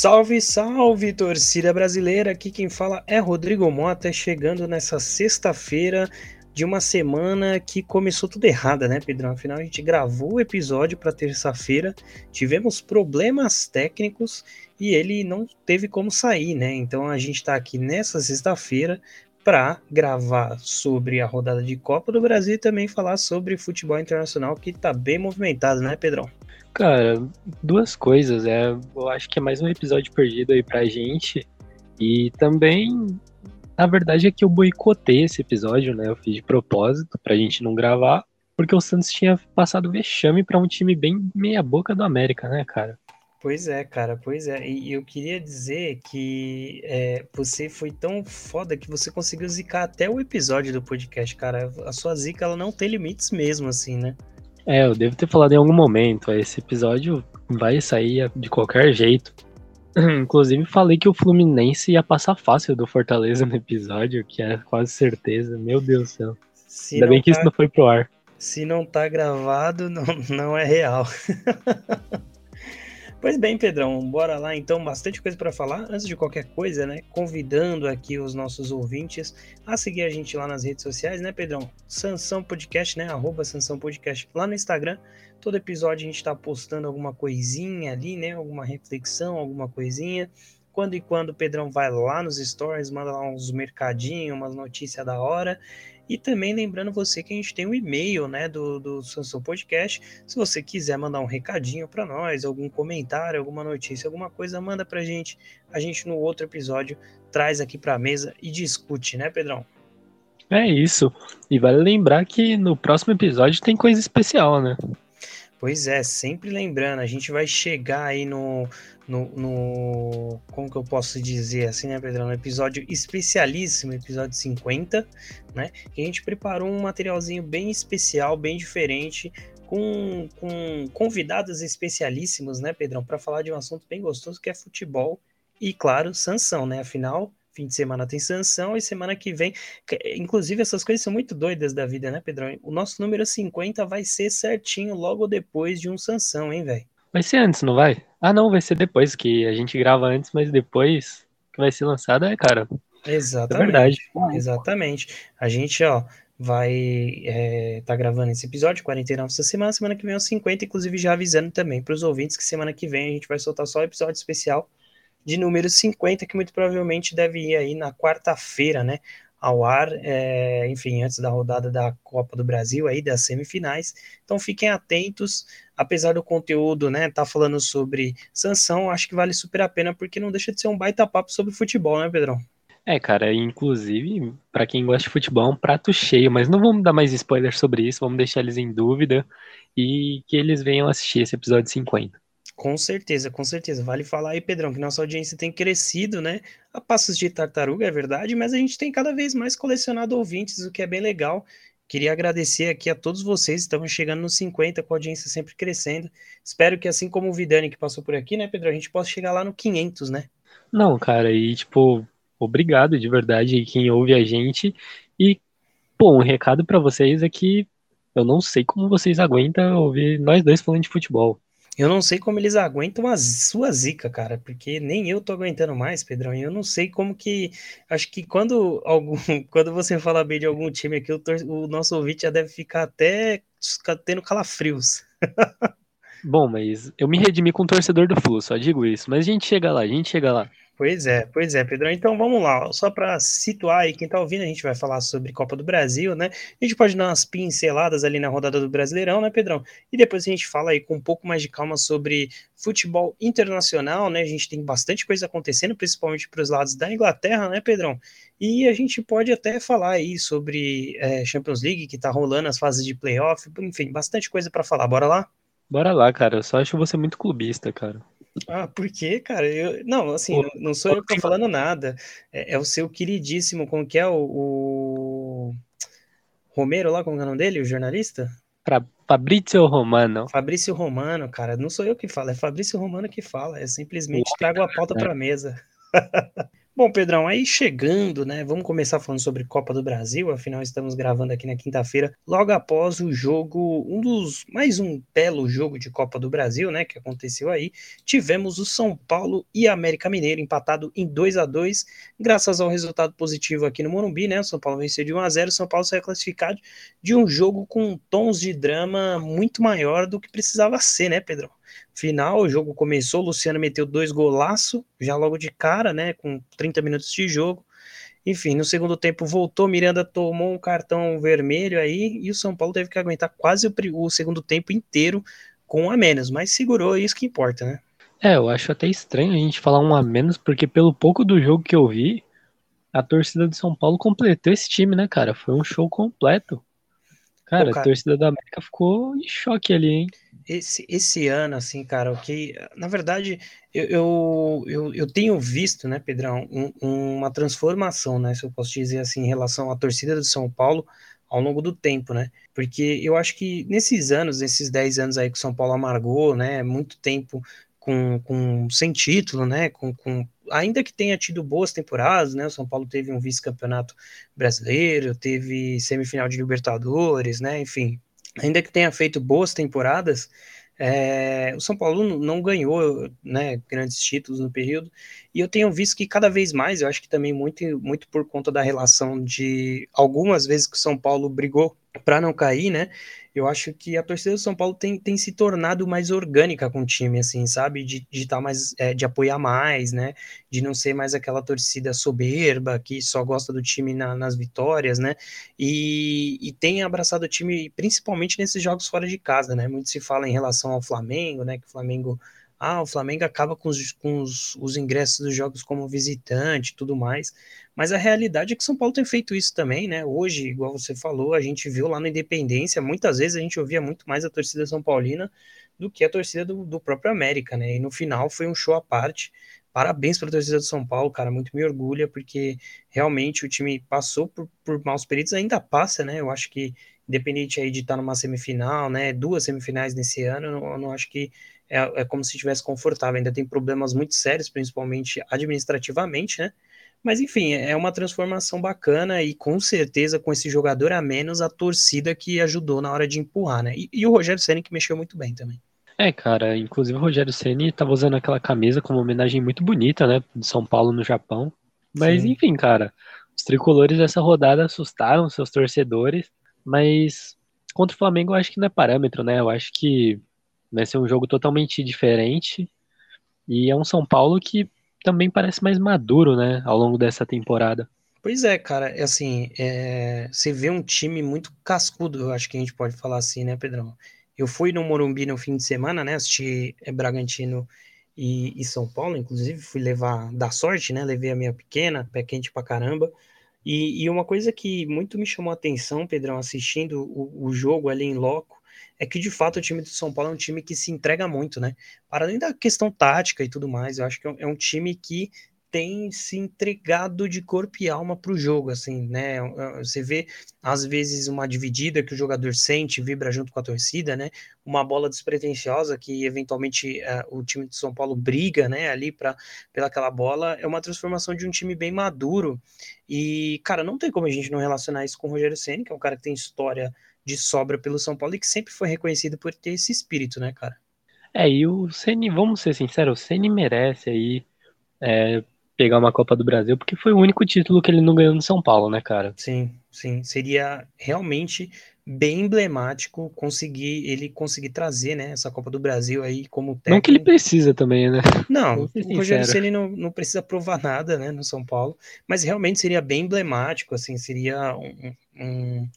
Salve, salve, torcida brasileira! Aqui quem fala é Rodrigo Mota, chegando nessa sexta-feira de uma semana que começou tudo errada, né, Pedrão? Afinal, a gente gravou o episódio para terça-feira, tivemos problemas técnicos e ele não teve como sair, né? Então a gente está aqui nessa sexta-feira para gravar sobre a rodada de Copa do Brasil e também falar sobre futebol internacional que está bem movimentado, né, Pedrão? Cara, duas coisas. É, eu acho que é mais um episódio perdido aí pra gente. E também, na verdade, é que eu boicotei esse episódio, né? Eu fiz de propósito pra gente não gravar, porque o Santos tinha passado vexame para um time bem meia-boca do América, né, cara? Pois é, cara, pois é. E eu queria dizer que é, você foi tão foda que você conseguiu zicar até o episódio do podcast, cara. A sua zica, ela não tem limites mesmo, assim, né? É, eu devo ter falado em algum momento. Esse episódio vai sair de qualquer jeito. Inclusive, falei que o Fluminense ia passar fácil do Fortaleza no episódio, que é quase certeza. Meu Deus do céu. Se Ainda bem que tá... isso não foi pro ar. Se não tá gravado, não, não é real. Pois bem, Pedrão, bora lá então, bastante coisa para falar. Antes de qualquer coisa, né, convidando aqui os nossos ouvintes a seguir a gente lá nas redes sociais, né, Pedrão? Sansão Podcast, né, arroba Sansão Podcast lá no Instagram. Todo episódio a gente tá postando alguma coisinha ali, né, alguma reflexão, alguma coisinha. Quando e quando o Pedrão vai lá nos stories, manda lá uns mercadinhos, umas notícias da hora. E também lembrando você que a gente tem um e-mail né, do, do Sansão Podcast. Se você quiser mandar um recadinho para nós, algum comentário, alguma notícia, alguma coisa, manda para a gente. A gente no outro episódio traz aqui para a mesa e discute, né, Pedrão? É isso. E vale lembrar que no próximo episódio tem coisa especial, né? Pois é, sempre lembrando, a gente vai chegar aí no, no, no, Como que eu posso dizer assim, né, Pedrão? No episódio especialíssimo, episódio 50, né? Que a gente preparou um materialzinho bem especial, bem diferente, com, com convidados especialíssimos, né, Pedrão? Para falar de um assunto bem gostoso que é futebol e, claro, sanção, né? Afinal, fim de semana tem sanção e semana que vem. Inclusive, essas coisas são muito doidas da vida, né, Pedrão? O nosso número 50 vai ser certinho logo depois de um sanção, hein, velho? Vai ser antes, não vai? Ah, não, vai ser depois, que a gente grava antes, mas depois que vai ser lançado é, cara. Exatamente. É verdade. Exatamente. A gente, ó, vai é, tá gravando esse episódio, 49 essa semana, semana que vem é os 50, inclusive já avisando também para os ouvintes que semana que vem a gente vai soltar só o episódio especial de número 50, que muito provavelmente deve ir aí na quarta-feira, né? Ao ar, é, enfim, antes da rodada da Copa do Brasil, aí das semifinais. Então fiquem atentos, apesar do conteúdo, né? Tá falando sobre sanção, acho que vale super a pena, porque não deixa de ser um baita papo sobre futebol, né, Pedrão? É, cara, inclusive, para quem gosta de futebol, é um prato cheio, mas não vamos dar mais spoilers sobre isso, vamos deixar eles em dúvida e que eles venham assistir esse episódio 50. Com certeza, com certeza. Vale falar aí, Pedrão, que nossa audiência tem crescido, né? A passos de tartaruga, é verdade, mas a gente tem cada vez mais colecionado ouvintes, o que é bem legal. Queria agradecer aqui a todos vocês, estamos chegando nos 50, com a audiência sempre crescendo. Espero que, assim como o Vidani que passou por aqui, né, Pedro, a gente possa chegar lá no 500, né? Não, cara, e tipo, obrigado de verdade quem ouve a gente. E, bom, um recado para vocês é que eu não sei como vocês aguentam ouvir nós dois falando de futebol. Eu não sei como eles aguentam a sua zica, cara, porque nem eu tô aguentando mais, Pedrão. E eu não sei como que. Acho que quando algum, quando você fala bem de algum time aqui, o, o nosso ouvinte já deve ficar até tendo calafrios. Bom, mas eu me redimi com o torcedor do Flu, só digo isso. Mas a gente chega lá, a gente chega lá. Pois é, pois é, Pedrão. Então vamos lá, só para situar aí quem tá ouvindo, a gente vai falar sobre Copa do Brasil, né? A gente pode dar umas pinceladas ali na rodada do Brasileirão, né, Pedrão? E depois a gente fala aí com um pouco mais de calma sobre futebol internacional, né? A gente tem bastante coisa acontecendo, principalmente para os lados da Inglaterra, né, Pedrão? E a gente pode até falar aí sobre é, Champions League, que tá rolando as fases de playoff, enfim, bastante coisa para falar. Bora lá? Bora lá, cara. Eu só acho você muito clubista, cara. Ah, por quê, cara? Eu, não, assim, Pô, não sou eu que tô falando nada. É, é, o seu queridíssimo, como que é o, o... Romero lá, como é o nome dele, o jornalista? Pra Fabrício Romano. Fabrício Romano, cara, não sou eu que falo, é Fabrício Romano que fala. É simplesmente trago a pauta pra mesa. Bom, Pedrão, aí chegando, né? Vamos começar falando sobre Copa do Brasil, afinal estamos gravando aqui na quinta-feira, logo após o jogo, um dos mais um belo jogo de Copa do Brasil, né, que aconteceu aí. Tivemos o São Paulo e América Mineiro empatado em 2 a 2, graças ao resultado positivo aqui no Morumbi, né? O São Paulo venceu de 1 a 0, o São Paulo saiu classificado de um jogo com tons de drama muito maior do que precisava ser, né, Pedrão? Final, o jogo começou, o Luciano meteu dois golaços, já logo de cara, né, com 30 minutos de jogo. Enfim, no segundo tempo voltou, Miranda tomou um cartão vermelho aí e o São Paulo teve que aguentar quase o, o segundo tempo inteiro com um a menos, mas segurou, é isso que importa, né? É, eu acho até estranho a gente falar um a menos, porque pelo pouco do jogo que eu vi, a torcida do São Paulo completou esse time, né, cara? Foi um show completo. Cara, Pô, cara, a torcida da América ficou em choque ali, hein? Esse, esse ano, assim, cara, o que. Na verdade, eu, eu, eu, tenho visto, né, Pedrão, um, uma transformação, né, se eu posso dizer assim, em relação à torcida do São Paulo ao longo do tempo, né? Porque eu acho que nesses anos, nesses 10 anos aí que o São Paulo amargou, né, muito tempo com, com sem título, né, com, com ainda que tenha tido boas temporadas, né? O São Paulo teve um vice-campeonato brasileiro, teve semifinal de Libertadores, né? Enfim, ainda que tenha feito boas temporadas, é, o São Paulo não ganhou né, grandes títulos no período, e eu tenho visto que cada vez mais, eu acho que também muito, muito por conta da relação de algumas vezes que o São Paulo brigou para não cair, né? Eu acho que a torcida do São Paulo tem, tem se tornado mais orgânica com o time, assim, sabe? De de tá mais, é, de apoiar mais, né? De não ser mais aquela torcida soberba que só gosta do time na, nas vitórias, né? E, e tem abraçado o time principalmente nesses jogos fora de casa, né? Muito se fala em relação ao Flamengo, né? Que o Flamengo ah, o Flamengo acaba com os, com os, os ingressos dos jogos como visitante tudo mais. Mas a realidade é que São Paulo tem feito isso também, né? Hoje, igual você falou, a gente viu lá na Independência, muitas vezes a gente ouvia muito mais a torcida São Paulina do que a torcida do, do próprio América, né? E no final foi um show à parte. Parabéns para a torcida do São Paulo, cara, muito me orgulha, porque realmente o time passou por, por maus períodos, ainda passa, né? Eu acho que, independente aí de estar numa semifinal, né? Duas semifinais nesse ano, eu não, eu não acho que é, é como se estivesse confortável. Ainda tem problemas muito sérios, principalmente administrativamente, né? Mas enfim, é uma transformação bacana e com certeza com esse jogador a menos a torcida que ajudou na hora de empurrar, né? E, e o Rogério Ceni que mexeu muito bem também. É, cara, inclusive o Rogério Ceni estava usando aquela camisa com uma homenagem muito bonita, né, de São Paulo no Japão. Mas Sim. enfim, cara, os tricolores dessa rodada assustaram seus torcedores, mas contra o Flamengo eu acho que não é parâmetro, né? Eu acho que vai ser um jogo totalmente diferente e é um São Paulo que também parece mais maduro, né, ao longo dessa temporada. Pois é, cara, é assim, é, você vê um time muito cascudo, eu acho que a gente pode falar assim, né, Pedrão? Eu fui no Morumbi no fim de semana, né, assisti é, Bragantino e, e, São Paulo, inclusive fui levar, da sorte, né, levei a minha pequena, pé quente pra caramba, e, e uma coisa que muito me chamou a atenção, Pedrão, assistindo o, o jogo ali em loco, é que de fato o time do São Paulo é um time que se entrega muito, né? Para além da questão tática e tudo mais, eu acho que é um é time que tem se entregado de corpo e alma para o jogo, assim, né? Você vê, às vezes, uma dividida que o jogador sente, vibra junto com a torcida, né? Uma bola despretensiosa que, eventualmente, uh, o time de São Paulo briga, né? Ali pra, pela aquela bola, é uma transformação de um time bem maduro. E, cara, não tem como a gente não relacionar isso com o Rogério Senna, que é um cara que tem história de sobra pelo São Paulo e que sempre foi reconhecido por ter esse espírito, né, cara? É, e o Ceni, vamos ser sinceros, o Ceni merece aí é, pegar uma Copa do Brasil, porque foi o único título que ele não ganhou no São Paulo, né, cara? Sim, sim. Seria realmente bem emblemático conseguir ele conseguir trazer, né, essa Copa do Brasil aí como técnico. Não que ele precisa também, né? Não, o Rogério Ceni não, não precisa provar nada, né, no São Paulo, mas realmente seria bem emblemático, assim, seria um, um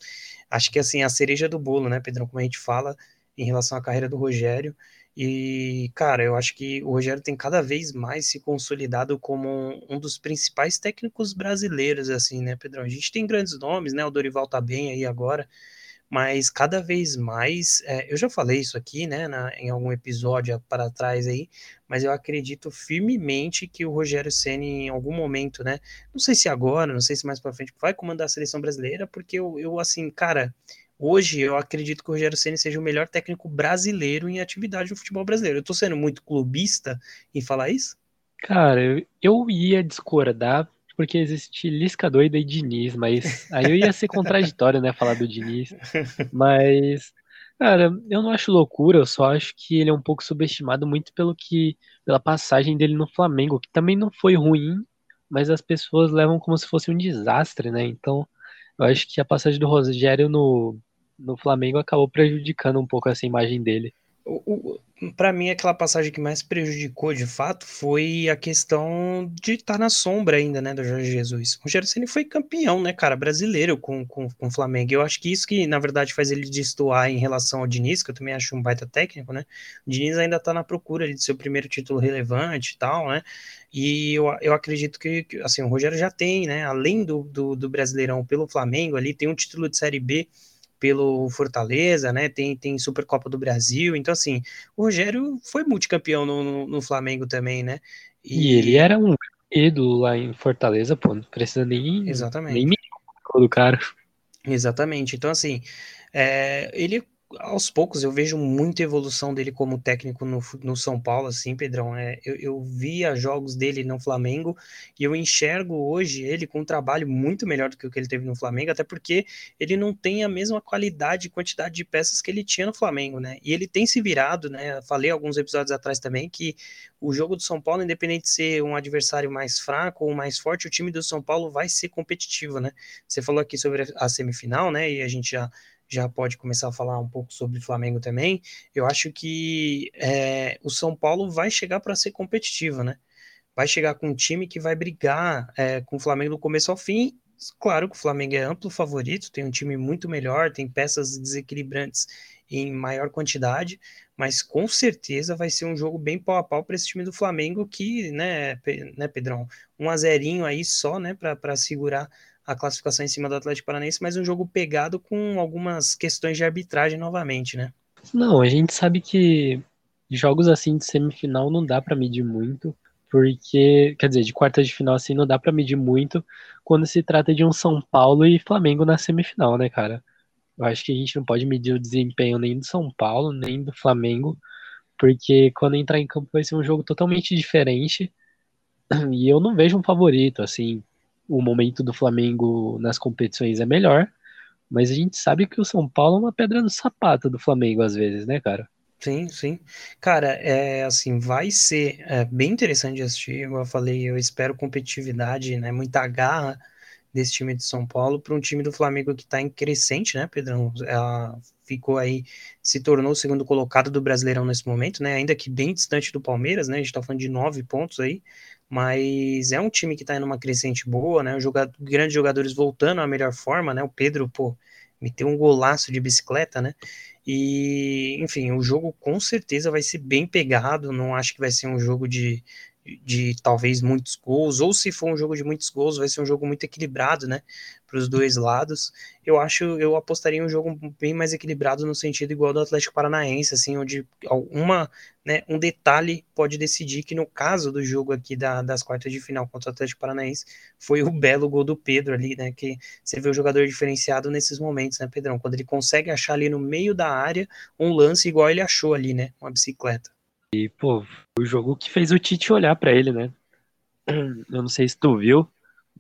acho que assim, a cereja do bolo, né, Pedrão, como a gente fala em relação à carreira do Rogério. E, cara, eu acho que o Rogério tem cada vez mais se consolidado como um, dos principais técnicos brasileiros, assim, né, Pedrão? A gente tem grandes nomes, né? O Dorival tá bem aí agora, mas cada vez mais, é, eu já falei isso aqui, né, na, em algum episódio para trás aí, mas eu acredito firmemente que o Rogério Ceni em algum momento, né, não sei se agora, não sei se mais para frente, vai comandar a seleção brasileira, porque eu, eu assim, cara, hoje eu acredito que o Rogério Ceni seja o melhor técnico brasileiro em atividade no futebol brasileiro. Eu tô sendo muito clubista em falar isso? Cara, eu ia discordar porque existe Lisca doida e Diniz, mas aí eu ia ser contraditório, né, falar do Diniz. Mas, cara, eu não acho loucura, eu só acho que ele é um pouco subestimado muito pelo que pela passagem dele no Flamengo, que também não foi ruim, mas as pessoas levam como se fosse um desastre, né? Então, eu acho que a passagem do Rogério no, no Flamengo acabou prejudicando um pouco essa imagem dele. Para mim, aquela passagem que mais prejudicou de fato foi a questão de estar tá na sombra ainda, né, do Jorge Jesus. O Ceni foi campeão, né, cara, brasileiro com, com, com o Flamengo. Eu acho que isso que, na verdade, faz ele destoar em relação ao Diniz, que eu também acho um baita técnico, né. O Diniz ainda tá na procura de seu primeiro título relevante e tal, né. E eu, eu acredito que, assim, o Rogério já tem, né, além do, do, do Brasileirão pelo Flamengo ali, tem um título de Série B pelo Fortaleza, né? Tem, tem Supercopa do Brasil. Então, assim, o Rogério foi multicampeão no, no, no Flamengo também, né? E... e, ele era um ídolo lá em Fortaleza, pô, não precisa nem, Exatamente. nem do cara. Exatamente. Então, assim, é, ele aos poucos eu vejo muita evolução dele como técnico no, no São Paulo, assim, Pedrão. É, eu, eu via jogos dele no Flamengo e eu enxergo hoje ele com um trabalho muito melhor do que o que ele teve no Flamengo, até porque ele não tem a mesma qualidade e quantidade de peças que ele tinha no Flamengo, né? E ele tem se virado, né? Falei alguns episódios atrás também que o jogo do São Paulo, independente de ser um adversário mais fraco ou mais forte, o time do São Paulo vai ser competitivo, né? Você falou aqui sobre a semifinal, né? E a gente já já pode começar a falar um pouco sobre o Flamengo também. Eu acho que é, o São Paulo vai chegar para ser competitivo, né? Vai chegar com um time que vai brigar é, com o Flamengo do começo ao fim. Claro que o Flamengo é amplo favorito, tem um time muito melhor, tem peças desequilibrantes em maior quantidade, mas com certeza vai ser um jogo bem pau a pau para esse time do Flamengo que, né, né Pedrão, um a zerinho aí só, né, para segurar a classificação em cima do Atlético Paranaense, mas um jogo pegado com algumas questões de arbitragem novamente, né? Não, a gente sabe que jogos assim de semifinal não dá para medir muito, porque, quer dizer, de quartas de final assim não dá para medir muito quando se trata de um São Paulo e Flamengo na semifinal, né, cara? Eu acho que a gente não pode medir o desempenho nem do São Paulo, nem do Flamengo, porque quando entrar em campo vai ser um jogo totalmente diferente. E eu não vejo um favorito, assim, o momento do Flamengo nas competições é melhor, mas a gente sabe que o São Paulo é uma pedra no sapato do Flamengo às vezes, né, cara? Sim, sim. Cara, é assim, vai ser é, bem interessante de assistir. Eu falei, eu espero competitividade, né? Muita garra desse time de São Paulo para um time do Flamengo que está em crescente, né, Pedrão? Ela ficou aí, se tornou o segundo colocado do Brasileirão nesse momento, né? Ainda que bem distante do Palmeiras, né? A gente está falando de nove pontos aí, mas é um time que está em uma crescente boa, né? Jogador, grandes jogadores voltando à melhor forma, né? O Pedro, pô, meteu um golaço de bicicleta, né? E, enfim, o jogo com certeza vai ser bem pegado. Não acho que vai ser um jogo de, de talvez muitos gols, ou se for um jogo de muitos gols, vai ser um jogo muito equilibrado, né, para os dois lados. Eu acho, eu apostaria um jogo bem mais equilibrado no sentido igual do Atlético Paranaense, assim, onde uma, né, um detalhe pode decidir que no caso do jogo aqui da, das quartas de final contra o Atlético Paranaense foi o belo gol do Pedro ali, né, que você vê o jogador diferenciado nesses momentos, né, Pedrão, quando ele consegue achar ali no meio da área um lance igual ele achou ali, né, uma bicicleta. E, pô, o jogo que fez o Tite olhar para ele, né? Eu não sei se tu viu,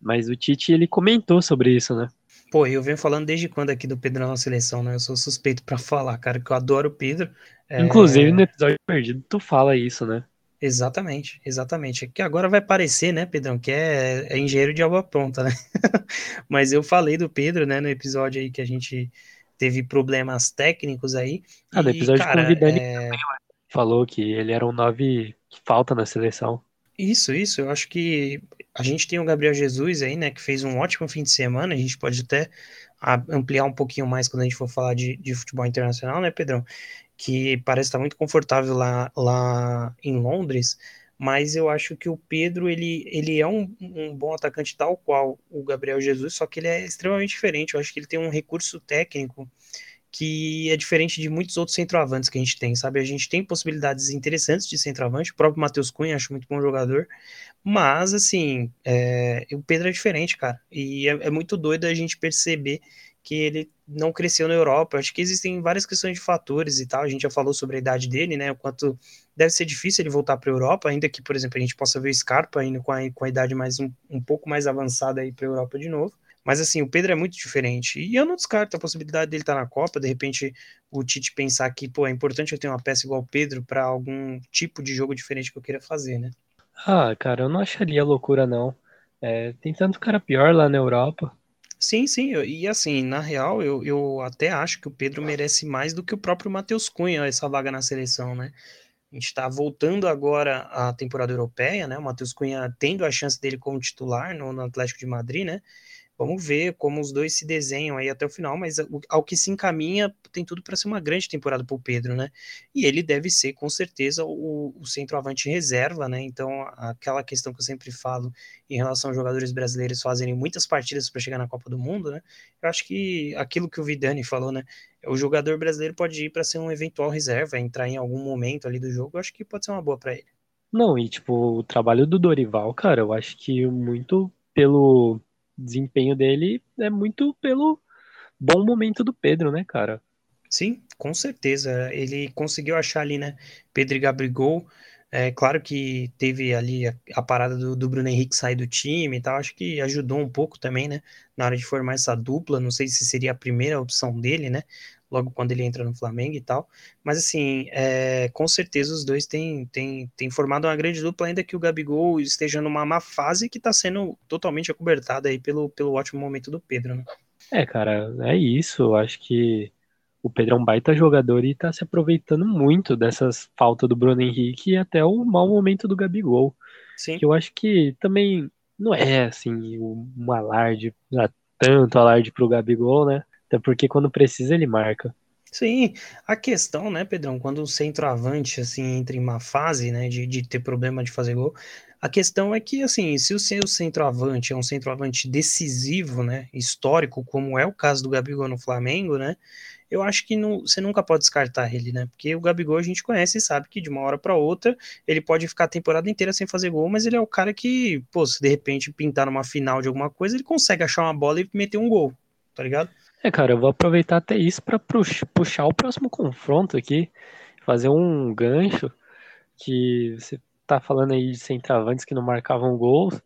mas o Tite ele comentou sobre isso, né? Pô, eu venho falando desde quando aqui do Pedro na seleção, né? Eu sou suspeito para falar, cara, que eu adoro o Pedro. É... Inclusive no episódio perdido tu fala isso, né? Exatamente, exatamente. Que agora vai parecer, né, Pedrão, que é, é engenheiro de alma pronta, né? Mas eu falei do Pedro, né, no episódio aí que a gente teve problemas técnicos aí. Ah, no episódio cara, convidando é falou que ele era um nove que falta na seleção. Isso, isso. Eu acho que a gente tem o Gabriel Jesus aí, né, que fez um ótimo fim de semana. A gente pode até ampliar um pouquinho mais quando a gente for falar de, de futebol internacional, né, Pedrão? Que parece estar muito confortável lá, lá em Londres. Mas eu acho que o Pedro, ele, ele é um, um bom atacante tal qual o Gabriel Jesus, só que ele é extremamente diferente. Eu acho que ele tem um recurso técnico que é diferente de muitos outros centroavantes que a gente tem, sabe? A gente tem possibilidades interessantes de centroavante, o próprio Matheus Cunha, acho muito bom jogador, mas, assim, é, o Pedro é diferente, cara, e é, é, muito doido a gente perceber que ele não cresceu na Europa. Acho que existem várias questões de fatores e tal. A gente já falou sobre a idade dele, né? O quanto deve ser difícil ele voltar para a Europa, ainda que, por exemplo, a gente possa ver o Scarpa indo com a, com a idade mais um, um pouco mais avançada aí para a Europa de novo. Mas assim, o Pedro é muito diferente. E eu não descarto a possibilidade dele estar tá na Copa, de repente o Tite pensar que, pô, é importante eu ter uma peça igual o Pedro para algum tipo de jogo diferente que eu queira fazer, né? Ah, cara, eu não acharia loucura, não. É, tem tanto cara pior lá na Europa. Sim, sim, e assim, na real, eu, eu até acho que o Pedro merece mais do que o próprio Matheus Cunha, essa vaga na seleção, né? A gente está voltando agora à temporada europeia, né? O Matheus Cunha tendo a chance dele como titular no, no Atlético de Madrid, né? Vamos ver como os dois se desenham aí até o final, mas ao que se encaminha, tem tudo para ser uma grande temporada para o Pedro, né? E ele deve ser, com certeza, o, o centroavante reserva, né? Então, aquela questão que eu sempre falo em relação aos jogadores brasileiros fazerem muitas partidas para chegar na Copa do Mundo, né? Eu acho que aquilo que o Vidani falou, né? O jogador brasileiro pode ir para ser um eventual reserva, entrar em algum momento ali do jogo, eu acho que pode ser uma boa para ele. Não, e tipo, o trabalho do Dorival, cara, eu acho que muito pelo desempenho dele é muito pelo bom momento do Pedro, né, cara? Sim, com certeza. Ele conseguiu achar ali, né, Pedro e Gabigol. É claro que teve ali a, a parada do, do, Bruno Henrique sair do time e tal, acho que ajudou um pouco também, né, na hora de formar essa dupla. Não sei se seria a primeira opção dele, né, logo quando ele entra no Flamengo e tal. Mas assim, é, com certeza os dois têm, têm, têm formado uma grande dupla, ainda que o Gabigol esteja numa má fase que está sendo totalmente acobertada aí pelo, pelo ótimo momento do Pedro, né? É, cara, é isso. Eu acho que o Pedro é um baita jogador e está se aproveitando muito dessas faltas do Bruno Henrique e até o mau momento do Gabigol. Sim. Que eu acho que também não é assim um alarde, tanto alarde pro Gabigol, né? Até porque quando precisa ele marca. Sim, a questão, né, Pedrão, quando o centroavante, assim, entra em uma fase, né, de, de ter problema de fazer gol, a questão é que, assim, se o seu centroavante é um centroavante decisivo, né, histórico, como é o caso do Gabigol no Flamengo, né, eu acho que não, você nunca pode descartar ele, né, porque o Gabigol a gente conhece e sabe que de uma hora para outra ele pode ficar a temporada inteira sem fazer gol, mas ele é o cara que, pô, se de repente pintar numa final de alguma coisa, ele consegue achar uma bola e meter um gol, tá ligado? É, cara, eu vou aproveitar até isso para puxar o próximo confronto aqui, fazer um gancho que você tá falando aí de centravantes que não marcavam gols.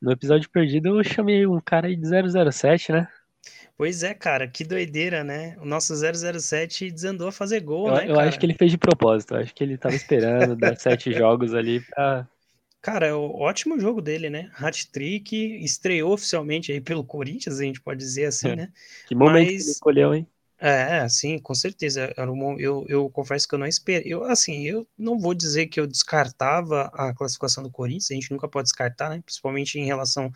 No episódio perdido eu chamei um cara aí de 007, né? Pois é, cara, que doideira, né? O nosso 007 desandou a fazer gol, eu, né, Eu acho que ele fez de propósito, eu acho que ele tava esperando dar sete jogos ali pra Cara, é o ótimo jogo dele, né? Hat-trick, estreou oficialmente aí pelo Corinthians, a gente pode dizer assim, é. né? Que momento Mas... que escolheu, hein? É, sim, com certeza. Era um, eu, eu confesso que eu não esperei. Eu, assim, eu não vou dizer que eu descartava a classificação do Corinthians, a gente nunca pode descartar, né? Principalmente em relação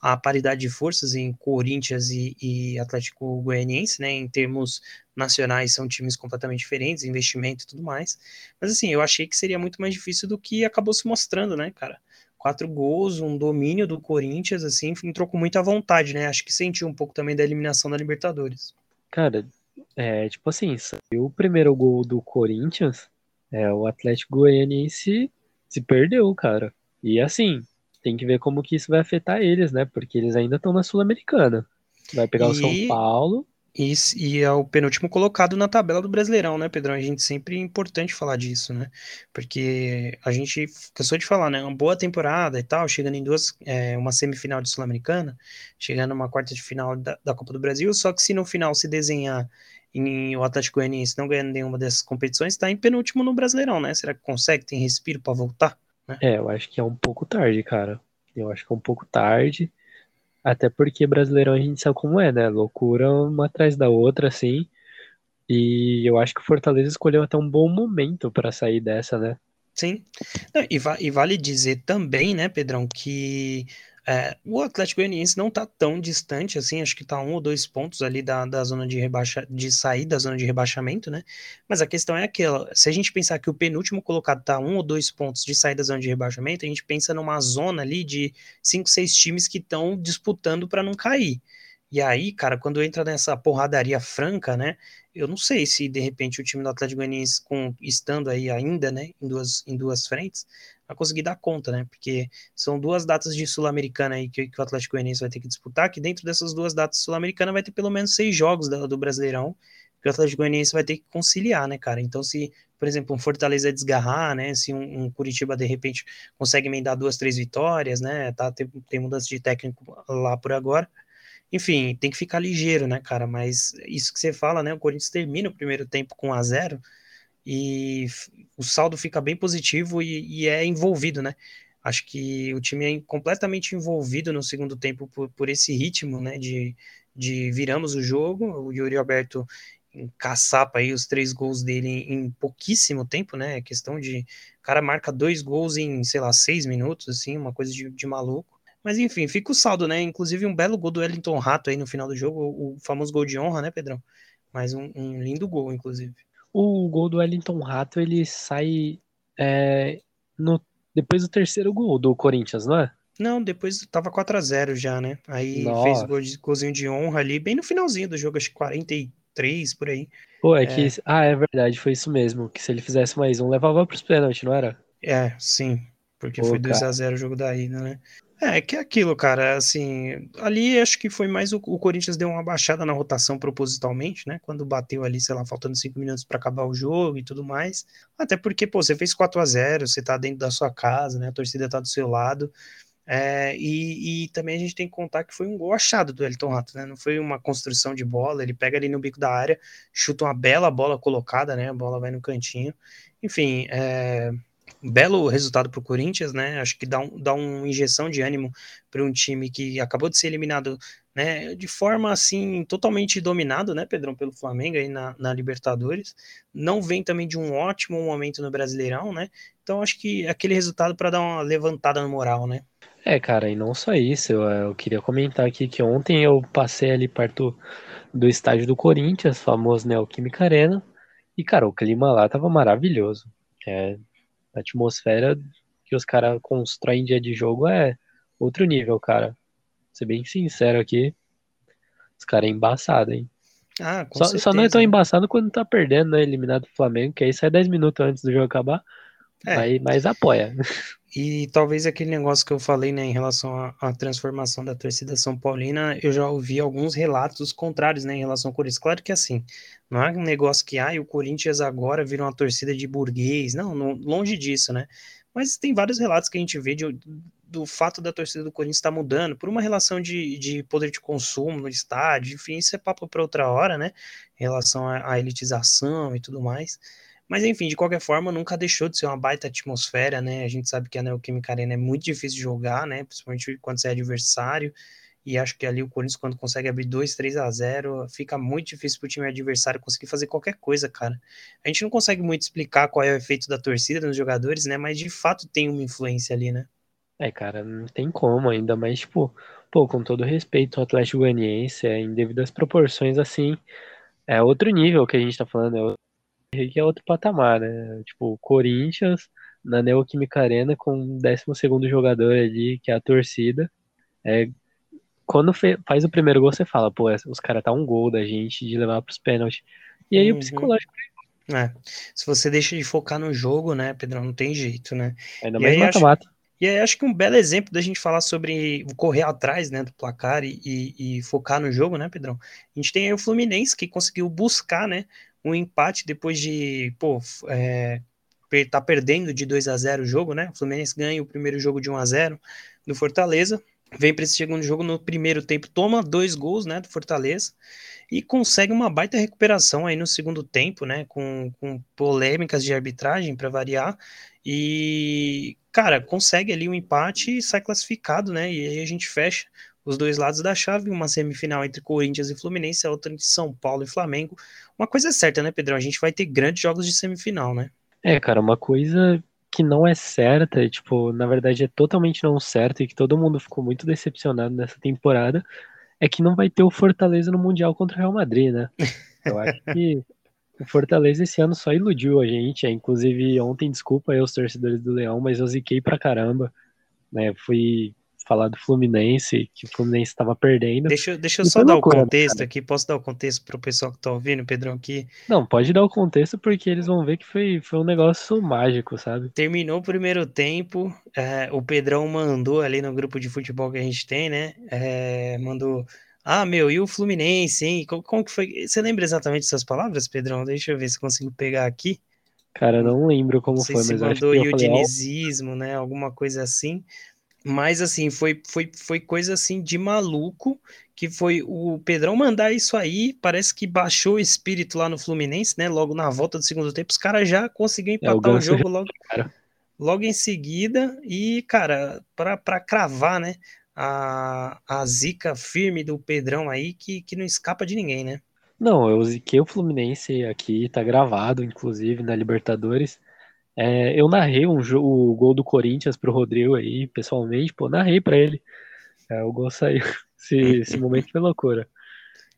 à paridade de forças em Corinthians e, e Atlético Goianiense, né? Em termos nacionais, são times completamente diferentes, investimento e tudo mais. Mas, assim, eu achei que seria muito mais difícil do que acabou se mostrando, né, cara? Quatro gols, um domínio do Corinthians, assim, entrou com muita vontade, né? Acho que sentiu um pouco também da eliminação da Libertadores. Cara, é, tipo assim, saiu o primeiro gol do Corinthians, é, o Atlético Goianiense se perdeu, cara. E assim, tem que ver como que isso vai afetar eles, né? Porque eles ainda estão na Sul-Americana. Vai pegar e... o São Paulo. E, e é o penúltimo colocado na tabela do Brasileirão, né, Pedrão? A gente sempre é importante falar disso, né? Porque a gente cansou de falar, né? Uma boa temporada e tal, chegando em duas, é, uma semifinal de Sul-Americana, chegando uma quarta de final da, da Copa do Brasil, só que se no final se desenhar em o Atlético Goianiense não ganhando nenhuma dessas competições, está em penúltimo no Brasileirão, né? Será que consegue? Tem respiro para voltar? Né? É, eu acho que é um pouco tarde, cara. Eu acho que é um pouco tarde. Até porque Brasileirão a gente sabe como é, né? Loucura uma atrás da outra, assim. E eu acho que o Fortaleza escolheu até um bom momento para sair dessa, né? Sim. E, va e, vale dizer também, né, Pedrão, que é, o Atlético Goianiense não está tão distante assim, acho que está um ou dois pontos ali da, da zona de rebaixa, de sair da zona de rebaixamento, né? Mas a questão é aquela: se a gente pensar que o penúltimo colocado está um ou dois pontos de sair da zona de rebaixamento, a gente pensa numa zona ali de cinco, seis times que estão disputando para não cair. E aí, cara, quando entra nessa porradaria franca, né? Eu não sei se de repente o time do Atlético Goianiense, com, estando aí ainda, né, em duas, em duas frentes, vai conseguir dar conta, né? Porque são duas datas de Sul-Americana aí que, que, o Atlético Goianiense vai ter que disputar, que dentro dessas duas datas Sul-Americana vai ter pelo menos seis jogos do, do Brasileirão, que o Atlético Goianiense vai ter que conciliar, né, cara? Então, se, por exemplo, um Fortaleza desgarrar, né? Se um, um Curitiba, de repente, consegue emendar duas, três vitórias, né? Tá, tem, tem mudança de técnico lá por agora. Enfim, tem que ficar ligeiro, né, cara? Mas isso que você fala, né? O Corinthians termina o primeiro tempo com 1 a 0 e o saldo fica bem positivo e, e, é envolvido, né? Acho que o time é completamente envolvido no segundo tempo por, por esse ritmo, né? De, de viramos o jogo, o Yuri Alberto caçapa aí os três gols dele em pouquíssimo tempo, né? É questão de. O cara marca dois gols em, sei lá, seis minutos, assim, uma coisa de, de maluco. Mas enfim, fica o saldo, né? Inclusive um belo gol do Wellington Rato aí no final do jogo, o famoso gol de honra, né, Pedrão? Mas um, um lindo gol, inclusive. O gol do Wellington Rato, ele sai é, no, depois do terceiro gol do Corinthians, não é? Não, depois tava 4 a 0 já, né? Aí Nossa. fez o gol de, golzinho de honra ali, bem no finalzinho do jogo, acho que 43 por aí. Pô, é, é, que. Ah, é verdade, foi isso mesmo. Que se ele fizesse mais um, levava pros pênaltis, não era? É, sim. Porque Pô, foi 2 a 0 o jogo da ida, né? É, que é aquilo, cara, assim, ali acho que foi mais o, o, Corinthians deu uma baixada na rotação propositalmente, né, quando bateu ali, sei lá, faltando cinco minutos para acabar o jogo e tudo mais, até porque, pô, você fez 4 a 0 você tá dentro da sua casa, né, a torcida tá do seu lado, é, e, e, também a gente tem que contar que foi um gol achado do Elton Rato, né, não foi uma construção de bola, ele pega ali no bico da área, chuta uma bela bola colocada, né, a bola vai no cantinho, enfim, é belo resultado para o Corinthians, né? Acho que dá, um, dá uma injeção de ânimo para um time que acabou de ser eliminado, né? De forma assim totalmente dominado, né, Pedrão, pelo Flamengo aí na, na Libertadores. Não vem também de um ótimo momento no Brasileirão, né? Então acho que aquele resultado para dar uma levantada no moral, né? É, cara, e não só isso, eu, eu queria comentar aqui que ontem eu passei ali perto do estádio do Corinthians, famoso Neoquímica Arena, e, cara, o clima lá tava maravilhoso. É, a atmosfera que os caras constroem dia de jogo é outro nível, cara. Vou ser bem sincero aqui, os caras é embaçado, hein? Ah, só, só, não é tão embaçado quando tá perdendo, né? Eliminado do Flamengo, que aí sai 10 minutos antes do jogo acabar. É. Mas, mas apoia. E talvez aquele negócio que eu falei, né, em relação à, transformação da torcida São Paulina, eu já ouvi alguns relatos contrários, né, em relação ao Corinthians. Claro que assim, não é um negócio que, ah, o Corinthians agora vira uma torcida de burguês. Não, não longe disso, né? Mas tem vários relatos que a gente vê de, do fato da torcida do Corinthians estar mudando por uma relação de, de poder de consumo no estádio, enfim, isso é papo para outra hora, né? Em relação à elitização e tudo mais. Mas enfim, de qualquer forma, nunca deixou de ser uma baita atmosfera, né? A gente sabe que a Neoquímica Arena é muito difícil de jogar, né? Principalmente quando você é adversário. E acho que ali o Corinthians, quando consegue abrir 2, 3 a 0, fica muito difícil para o time adversário conseguir fazer qualquer coisa, cara. A gente não consegue muito explicar qual é o efeito da torcida nos jogadores, né? Mas de fato tem uma influência ali, né? É, cara, não tem como ainda, mas, tipo, pô, com todo respeito ao Atlético Goianiense, é, em devidas proporções, assim, é outro nível que a gente tá falando, é que é outro patamar, né? Tipo, Corinthians na Neoquímica Arena com o 12 jogador ali, que é a torcida. É, quando faz o primeiro gol, você fala, pô, os caras tá um gol da gente de levar pros pênaltis. E aí uhum. o psicológico. É. Se você deixa de focar no jogo, né, Pedrão, não tem jeito, né? Ainda mais mata-mata. E aí acho que um belo exemplo da gente falar sobre correr atrás, né, do placar e, e, e, focar no jogo, né, Pedrão? A gente tem aí o Fluminense que conseguiu buscar, né, um empate depois de, pô, é, tá perdendo de 2 a 0 o jogo, né? O Fluminense ganha o primeiro jogo de 1 a 0 do Fortaleza, vem para esse segundo jogo no primeiro tempo, toma dois gols, né, do Fortaleza e consegue uma baita recuperação aí no segundo tempo, né, com, com polêmicas de arbitragem para variar e cara, consegue ali um empate e sai classificado, né? E aí a gente fecha os dois lados da chave, uma semifinal entre Corinthians e Fluminense, a outra entre São Paulo e Flamengo. Uma coisa é certa, né, Pedrão? A gente vai ter grandes jogos de semifinal, né? É, cara, uma coisa que não é certa, tipo, na verdade é totalmente não certa e que todo mundo ficou muito decepcionado nessa temporada, é que não vai ter o Fortaleza no Mundial contra o Real Madrid, né? Eu acho que o Fortaleza esse ano só iludiu a gente, é, inclusive ontem, desculpa aí os torcedores do Leão, mas eu ziquei pra caramba, né? Fui falar do Fluminense, que o Fluminense estava perdendo. Deixa, deixa eu só dar loucura, o contexto cara. aqui. Posso dar o contexto para o pessoal que está ouvindo, Pedrão? Aqui. Não, pode dar o contexto porque eles vão ver que foi, foi um negócio mágico, sabe? Terminou o primeiro tempo, é, o Pedrão mandou ali no grupo de futebol que a gente tem, né? É, mandou. Ah, meu, e o Fluminense, hein? Como, como, que foi? Você lembra exatamente essas palavras, Pedrão? Deixa eu ver se consigo pegar aqui. Cara, não lembro como foi, se mas mandou acho que eu dinizismo, né? Alguma coisa assim. Mas assim, foi, foi, foi coisa assim de maluco, que foi o Pedrão mandar isso aí, parece que baixou o espírito lá no Fluminense, né? Logo na volta do segundo tempo, os caras já conseguiram é, empatar é, o, o jogo logo, logo em seguida. E, cara, para cravar, né? A, a zica firme do Pedrão aí, que, que não escapa de ninguém, né? Não, eu ziquei o Fluminense aqui, tá gravado, inclusive, na Libertadores. É, eu narrei um o gol do Corinthians pro Rodrigo aí, pessoalmente, pô, narrei para ele. É, o gol saiu. Esse, esse momento foi loucura.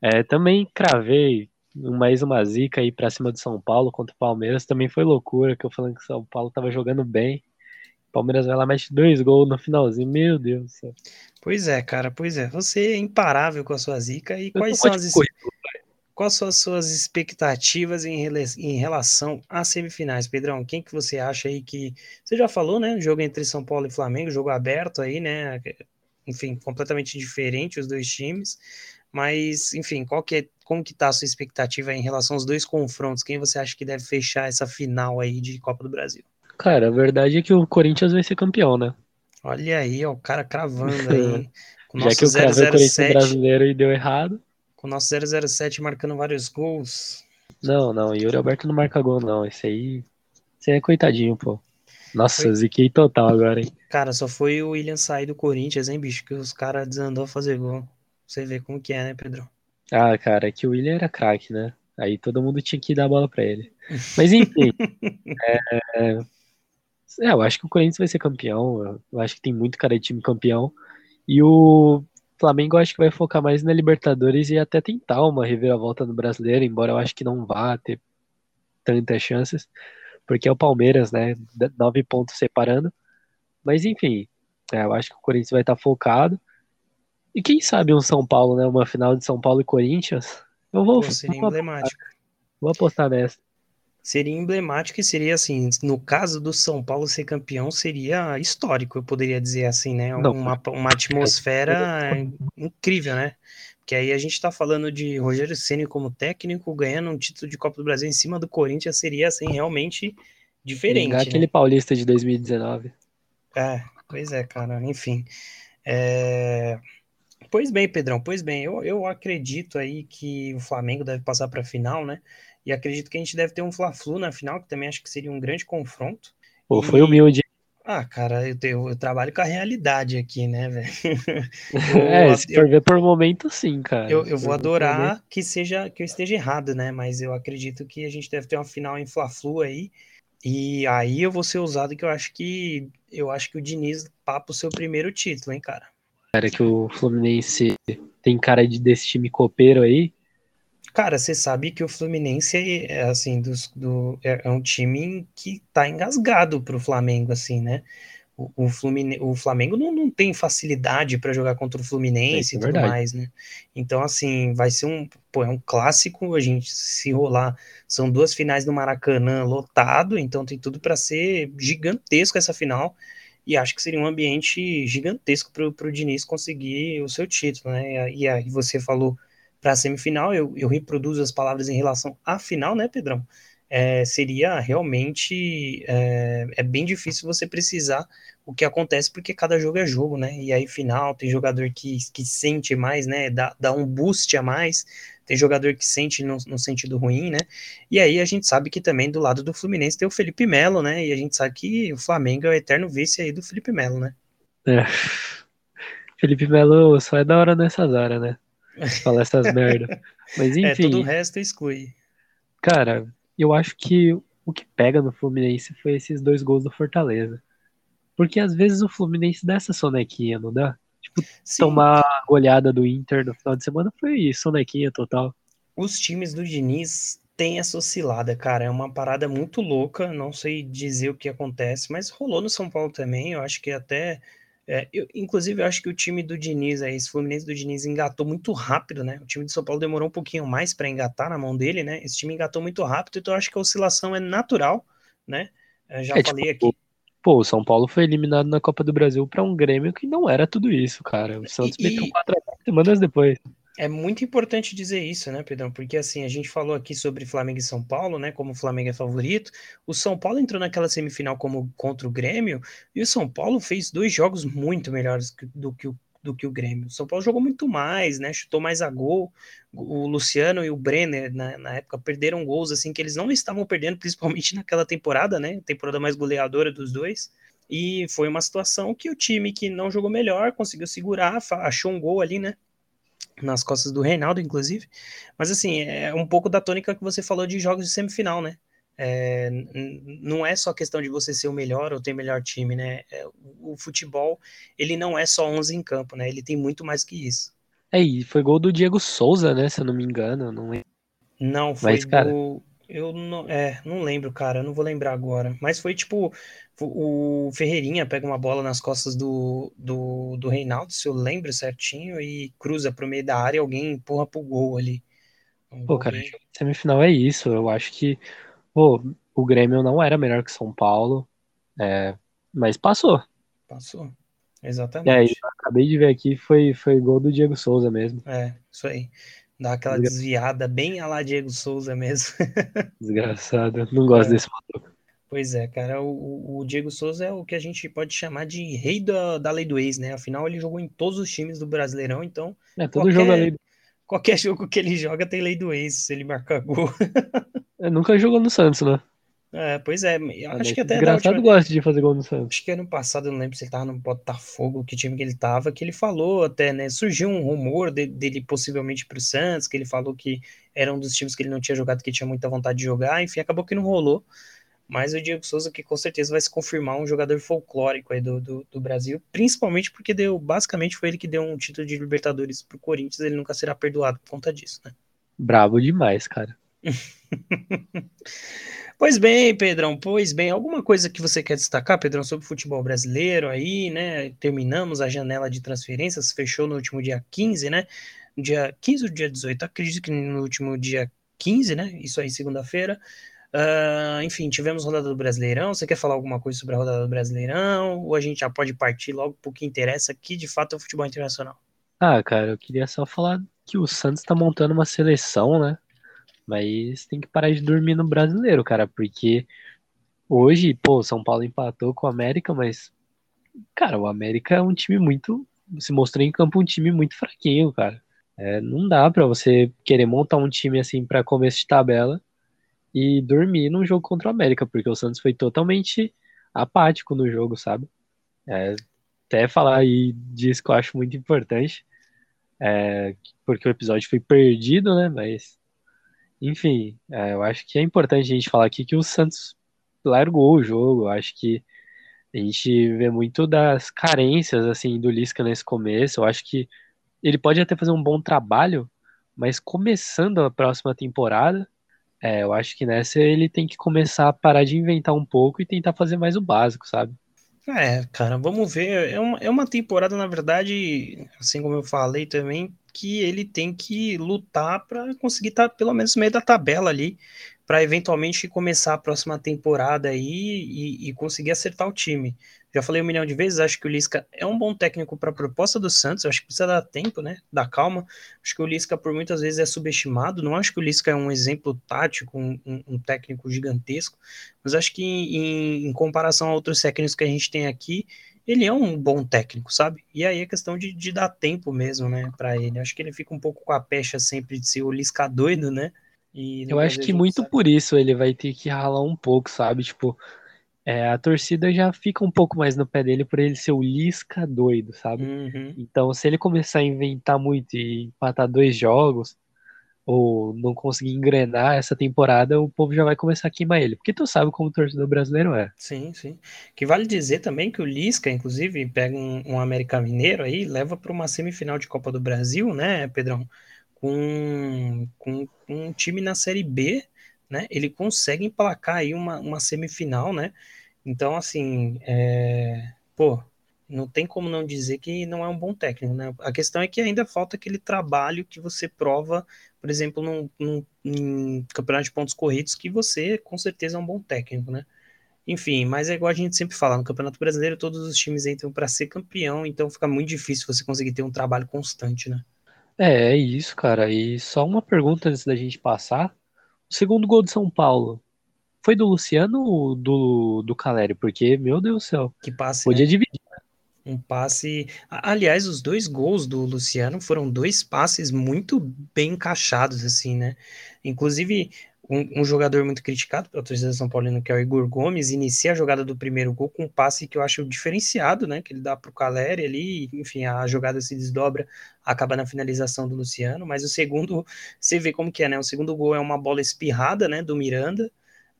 É, também cravei mais uma zica aí pra cima do São Paulo contra o Palmeiras. Também foi loucura, que eu falando que o São Paulo tava jogando bem. Palmeiras vai lá, mete dois gols no finalzinho. Meu Deus do céu. Pois é, cara, pois é. Você é imparável com a sua zica. E eu quais são as. Coisa, Quais são as suas expectativas em, em relação às semifinais, Pedrão? Quem que você acha aí que. Você já falou, né? Jogo entre São Paulo e Flamengo, jogo aberto aí, né? Enfim, completamente diferente os dois times. Mas, enfim, qual que é, como que tá a sua expectativa em relação aos dois confrontos? Quem você acha que deve fechar essa final aí de Copa do Brasil? Cara, a verdade é que o Corinthians vai ser campeão, né? Olha aí, ó, o cara cravando aí. Já que o Corinthians brasileiro e deu errado com o nosso 007 marcando vários gols. Não, não, Yuri Alberto não marca gol, não. Esse aí. Esse aí é coitadinho, pô. Nossa, foi... ziquei total agora, hein? Cara, só foi o William sair do Corinthians, hein, bicho? Que os caras desandou a fazer gol. Você vê como que é, né, Pedro? Ah, cara, é que o William era craque, né? Aí todo mundo tinha que dar a bola pra ele. Mas enfim. é... é, eu acho que o Corinthians vai ser campeão. Eu acho que tem muito cara de time campeão. E o Flamengo acho que vai focar mais na Libertadores e até tentar uma reviravolta no Brasileiro, embora eu acho que não vá ter tantas chances, porque é o Palmeiras, né? Nove pontos separando. Mas enfim, é, eu acho que o Corinthians vai estar focado. E quem sabe um São Paulo, né? Uma final de São Paulo e Corinthians. Eu vou. Pô, seria vou emblemático. Apostar, vou apostar nessa. Seria emblemático e seria assim, no caso do São Paulo ser campeão, seria histórico, eu poderia dizer assim, né? Uma, uma atmosfera incrível, né? Porque aí a gente tá falando de Rogério Ceni como técnico, ganhando um título de Copa do Brasil em cima do Corinthians, seria assim, realmente diferente. Ligar né? aquele paulista de 2019. É, pois é, cara, enfim. É... Pois bem, Pedrão, pois bem, eu, eu acredito aí que o Flamengo deve passar para a final, né? E acredito que a gente deve ter um Fla-Flu na final, que também acho que seria um grande confronto. Pô, e... foi humilde. Ah, cara, eu, tenho, eu trabalho com a realidade aqui, né, velho? é, se for ver por momento, sim, cara. Eu, eu vou adorar que seja que eu esteja errado, né? Mas eu acredito que a gente deve ter uma final em Fla-Flu aí. E aí eu vou ser usado que eu acho que eu acho que o Diniz papa o seu primeiro título, hein, cara. Cara, que o Fluminense tem cara de, desse time copeiro aí. Cara, você sabe que o Fluminense é assim, dos, do, é, é um time que tá engasgado pro Flamengo, assim, né? O, o, Flumine, o Flamengo não, não tem facilidade para jogar contra o Fluminense é, e tudo verdade. mais, né? Então, assim, vai ser um, pô, é um clássico, a gente se rolar, são duas finais do Maracanã lotado, então tem tudo para ser gigantesco essa final, e acho que seria um ambiente gigantesco pro, pro Diniz conseguir o seu título, né? E aí você falou para a semifinal, eu, eu reproduzo as palavras em relação à final, né, Pedrão? É, seria realmente é, é, bem difícil você precisar o que acontece porque cada jogo é jogo, né? E aí final tem jogador que, que sente mais, né? Dá, dá um boost a mais, tem jogador que sente no, no sentido ruim, né? E aí a gente sabe que também do lado do Fluminense tem o Felipe Melo, né? E a gente sabe que o Flamengo é o eterno vice aí do Felipe Melo, né? É. Felipe Melo só é da hora nessas horas, né? Falar essas merda. Mas enfim. É, todo o resto exclui. Cara, eu acho que o que pega no Fluminense foi esses dois gols do Fortaleza. Porque às vezes o Fluminense dá essa sonequinha, não dá? Tipo, Sim. tomar a goleada do Inter no final de semana foi sonequinha total. Os times do Diniz têm essa oscilada, cara. É uma parada muito louca. Não sei dizer o que acontece, mas rolou no São Paulo também. Eu acho que até É, eu, inclusive, eu acho que o time do Diniz, aí, esse Fluminense do Diniz, engatou muito rápido, né? O time de São Paulo demorou um pouquinho mais para engatar na mão dele, né? Esse time engatou muito rápido, então eu acho que a oscilação é natural, né? Eu já é, falei tipo, aqui. Pô, o São Paulo foi eliminado na Copa do Brasil para um Grêmio que não era tudo isso, cara. O Santos e, meteu quatro semanas depois. É muito importante dizer isso, né, Pedrão? Porque assim, a gente falou aqui sobre Flamengo e São Paulo, né? Como o Flamengo é favorito. O São Paulo entrou naquela semifinal como contra o Grêmio, e o São Paulo fez dois jogos muito melhores do que o do que o Grêmio. O São Paulo jogou muito mais, né? Chutou mais a gol. O Luciano e o Brenner, na, na, época, perderam gols assim que eles não estavam perdendo, principalmente naquela temporada, né? Temporada mais goleadora dos dois. E foi uma situação que o time que não jogou melhor conseguiu segurar, achou um gol ali, né? Nas costas do Reinaldo, inclusive. Mas assim, é um pouco da tônica que você falou de jogos de semifinal, né? É, não é só questão de você ser o melhor ou ter o melhor time, né? É, o, futebol, ele não é só 11 em campo, né? Ele tem muito mais que isso. É, e foi gol do Diego Souza, né? Se eu não me engano. Não, não foi Mas, cara... do... Eu não, é, não lembro, cara, não vou lembrar agora. Mas foi tipo, o Ferreirinha pega uma bola nas costas do, do, do Reinaldo, se eu lembro certinho, e cruza pro meio da área e alguém empurra pro gol ali. Um pô, cara, bem... semifinal é isso. Eu acho que pô, o Grêmio não era melhor que São Paulo, é, mas passou. Passou, exatamente. É, eu acabei de ver aqui, foi, foi gol do Diego Souza mesmo. É, isso aí. Dá aquela desviada bem a lá Diego Souza mesmo. Desgraçado, não gosto é. desse maluco. Pois é, cara, o, o, Diego Souza é o que a gente pode chamar de rei da, da lei do ex, né? Afinal, ele jogou em todos os times do Brasileirão, então. É, todo qualquer, jogo é lei Qualquer jogo que ele joga tem lei do ex, se ele marcar gol. é, nunca jogou no Santos, né? É, pois é, acho que até. Engraçado última... gosta de fazer gol no Santos. Acho que ano passado, eu não lembro se ele tava no Botafogo, que time que ele tava, que ele falou até, né? Surgiu um rumor de, dele possivelmente pro Santos, que ele falou que era um dos times que ele não tinha jogado, que tinha muita vontade de jogar, enfim, acabou que não rolou. Mas o Diego Souza, que com certeza vai se confirmar um jogador folclórico aí do, do, do Brasil, principalmente porque deu, basicamente foi ele que deu um título de Libertadores pro Corinthians, ele nunca será perdoado por conta disso, né? Bravo demais, cara. Pois bem, Pedrão, pois bem, alguma coisa que você quer destacar, Pedrão, sobre o futebol brasileiro aí, né? Terminamos a janela de transferências, fechou no último dia 15, né? Dia 15 ou dia 18? Acredito que no último dia 15, né? Isso aí, segunda-feira. Uh, enfim, tivemos rodada do Brasileirão. Você quer falar alguma coisa sobre a rodada do Brasileirão? Ou a gente já pode partir logo pro que interessa, que de fato é o futebol internacional? Ah, cara, eu queria só falar que o Santos tá montando uma seleção, né? Mas tem que parar de dormir no brasileiro, cara, porque hoje, pô, São Paulo empatou com o América, mas, cara, o América é um time muito. Se mostrou em campo um time muito fraquinho, cara. É, não dá para você querer montar um time assim para começo de tabela e dormir num jogo contra o América, porque o Santos foi totalmente apático no jogo, sabe? É, até falar aí disso que eu acho muito importante, é, porque o episódio foi perdido, né? Mas enfim, é, eu acho que é importante a gente falar aqui que o Santos largou o jogo. Eu acho que a gente vê muito das carências assim do Lisca nesse começo. Eu acho que ele pode até fazer um bom trabalho, mas começando a próxima temporada, é, eu acho que nessa ele tem que começar a parar de inventar um pouco e tentar fazer mais o básico, sabe? É, cara, vamos ver. É uma, é uma temporada, na verdade, assim como eu falei também, que ele tem que lutar para conseguir estar tá, pelo menos no meio da tabela ali, para eventualmente começar a próxima temporada aí e, e, conseguir acertar o time. Já falei um milhão de vezes, acho que o Lisca é um bom técnico para a proposta do Santos, acho que precisa dar tempo, né? Dar calma. Acho que o Lisca, por muitas vezes, é subestimado. Não acho que o Lisca é um exemplo tático, um, um, técnico gigantesco, mas acho que em, em comparação a outros técnicos que a gente tem aqui, ele é um bom técnico, sabe? E aí é questão de, de dar tempo mesmo, né, para ele. Acho que ele fica um pouco com a pecha sempre de ser o Lisca doido, né? Eu acho que muito sabe. por isso ele vai ter que ralar um pouco, sabe? Tipo, é, a torcida já fica um pouco mais no pé dele por ele ser o Lisca doido, sabe? Uhum. Então, se ele começar a inventar muito e empatar dois jogos, ou não conseguir engrenar essa temporada, o povo já vai começar a queimar ele. Porque tu sabe como o torcedor brasileiro é. Sim, sim. Que vale dizer também que o Lisca, inclusive, pega um, um América Mineiro aí, leva para uma semifinal de Copa do Brasil, né, Pedrão? Com, com, com um time na Série B, né? Ele consegue emplacar aí uma, uma semifinal, né? Então, assim, é... pô, não tem como não dizer que não é um bom técnico, né? A questão é que ainda falta aquele trabalho que você prova, por exemplo, num, num, num campeonato de pontos corridos, que você com certeza é um bom técnico, né? Enfim, mas é igual a gente sempre fala, no Campeonato Brasileiro todos os times entram para ser campeão, então fica muito difícil você conseguir ter um trabalho constante, né? É, é isso, cara. E só uma pergunta antes da gente passar. O segundo gol de São Paulo foi do Luciano ou do, do Calério? Porque, meu Deus do céu, Que passe, podia né? dividir. Um passe. Aliás, os dois gols do Luciano foram dois passes muito bem encaixados, assim, né? Inclusive, um, um jogador muito criticado pela torcida São Paulino, que é o Igor Gomes, inicia a jogada do primeiro gol com um passe que eu acho diferenciado, né? Que ele dá pro Caleri ali, enfim, a jogada se desdobra, acaba na finalização do Luciano, mas o segundo, você vê como que é, né? O segundo gol é uma bola espirrada, né? Do Miranda.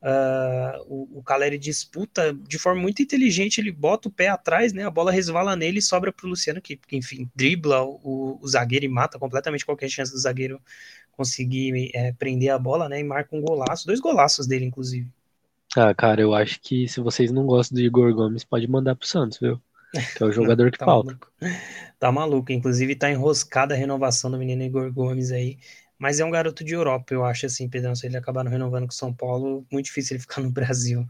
Ah, o, o Caleri disputa de forma muito inteligente, ele bota o pé atrás, né? A bola resvala nele e sobra para o Luciano, que, que, enfim, dribla o, o zagueiro e mata completamente qualquer chance do zagueiro conseguir é, prender a bola, né? E marca um golaço, dois golaços dele, inclusive. Ah, cara, eu acho que se vocês não gostam do Igor Gomes, pode mandar pro Santos, viu? Que é o jogador que tá falta. Maluco. Tá maluco, inclusive tá enroscada a renovação do menino Igor Gomes aí. Mas é um garoto de Europa, eu acho assim, Pedrão. Se ele acabar não renovando com São Paulo, muito difícil ele ficar no Brasil.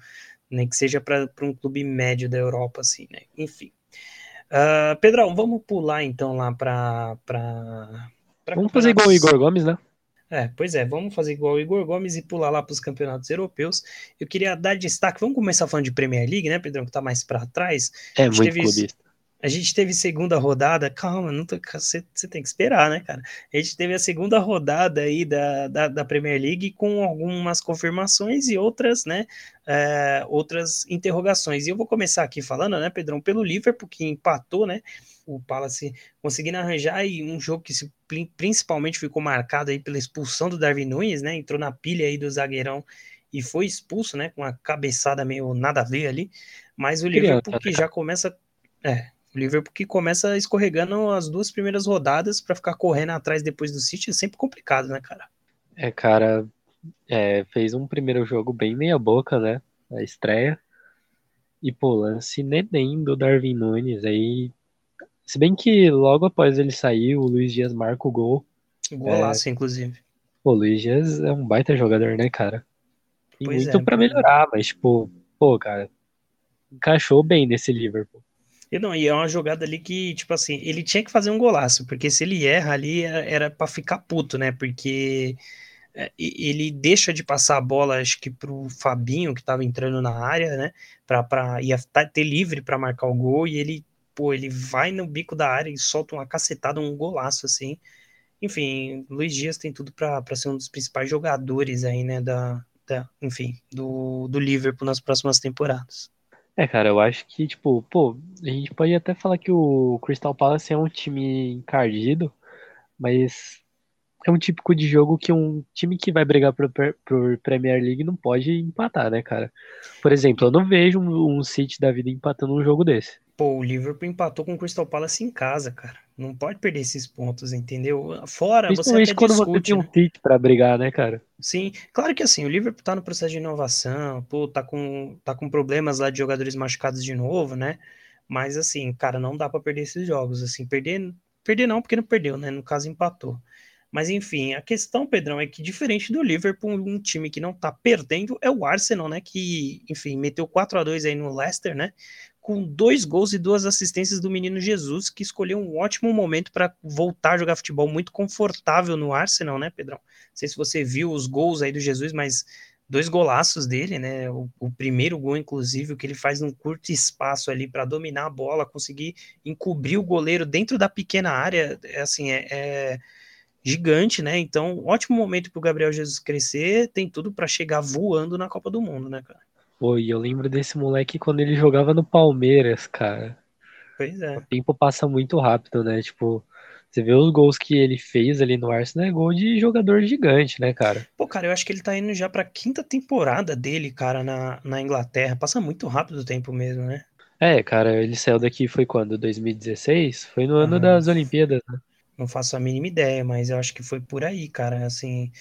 Nem que seja para um clube médio da Europa, assim, né? Enfim. Uh, Pedrão, vamos pular então lá para. Vamos fazer igual o Igor Gomes, né? É, pois é, vamos fazer igual o Igor Gomes e pular lá para os campeonatos europeus. Eu queria dar destaque, vamos começar falando de Premier League, né, Pedrão, que tá mais para trás. É muito teve, clubista. A gente teve segunda rodada, calma, não tô, você, você tem que esperar, né, cara? A gente teve a segunda rodada aí da, da, da Premier League com algumas confirmações e outras, né, é, outras interrogações. E eu vou começar aqui falando, né, Pedrão, pelo Liverpool, que empatou, né, o Palace conseguindo arranjar e um jogo que se, principalmente ficou marcado aí pela expulsão do Darwin Nunes, né? Entrou na pilha aí do zagueirão e foi expulso, né? Com a cabeçada meio nada a ver ali. Mas o Liverpool que já começa. É, o Liverpool que começa escorregando as duas primeiras rodadas para ficar correndo atrás depois do City é sempre complicado, né, cara? É, cara, é, fez um primeiro jogo bem meia boca, né? A estreia. E, pô, lance neném do Darwin Nunes aí se bem que logo após ele sair, o Luiz Dias marca o gol. Golaço, é... inclusive. Pô, o Luiz Dias é um baita jogador, né, cara? Tem pois muito é, pra melhorar, mas, tipo, pô, cara, encaixou bem nesse Liverpool. E não, e é uma jogada ali que, tipo assim, ele tinha que fazer um golaço, porque se ele erra ali, era para ficar puto, né? Porque ele deixa de passar a bola, acho que pro Fabinho, que tava entrando na área, né? Pra, pra, ia ter livre para marcar o gol, e ele pô, ele vai no bico da área e solta uma cacetada, um golaço, assim. Enfim, Luiz Dias tem tudo para ser um dos principais jogadores aí, né, da, da, enfim, do, do Liverpool nas próximas temporadas. É, cara, eu acho que, tipo, pô, a gente pode até falar que o Crystal Palace é um time encardido, mas é um típico de jogo que um time que vai brigar por, por Premier League não pode empatar, né, cara? Por exemplo, eu não vejo um, um City da vida empatando um jogo desse. Pô, o Liverpool empatou com o Crystal Palace em casa, cara. Não pode perder esses pontos, entendeu? Fora, Principalmente você quando discute, você tem um City pra brigar, né, cara? Sim, claro que assim, o Liverpool tá no processo de inovação, pô, tá com, tá com problemas lá de jogadores machucados de novo, né? Mas assim, cara, não dá para perder esses jogos, assim, perder, perder não, porque não perdeu, né? No caso, empatou. Mas enfim, a questão, Pedrão, é que diferente do Liverpool, um time que não tá perdendo é o Arsenal, né? Que, enfim, meteu 4 a 2 aí no Leicester, né? Com dois gols e duas assistências do menino Jesus, que escolheu um ótimo momento para voltar a jogar futebol muito confortável no Arsenal, né, Pedrão? Não sei se você viu os gols aí do Jesus, mas dois golaços dele, né? O, o, primeiro gol, inclusive, que ele faz num curto espaço ali para dominar a bola, conseguir encobrir o goleiro dentro da pequena área, é assim, é, é gigante, né? Então, ótimo momento para o Gabriel Jesus crescer, tem tudo para chegar voando na Copa do Mundo, né, cara? Pô, e eu lembro desse moleque quando ele jogava no Palmeiras, cara. Pois é. O tempo passa muito rápido, né? Tipo, você vê os gols que ele fez ali no Arsenal, é gol de jogador gigante, né, cara? Pô, cara, eu acho que ele tá indo já pra quinta temporada dele, cara, na, na Inglaterra. Passa muito rápido o tempo mesmo, né? É, cara, ele saiu daqui foi quando? 2016? Foi no ano das Olimpíadas, né? Não faço a mínima ideia, mas eu acho que foi por aí, cara. Assim,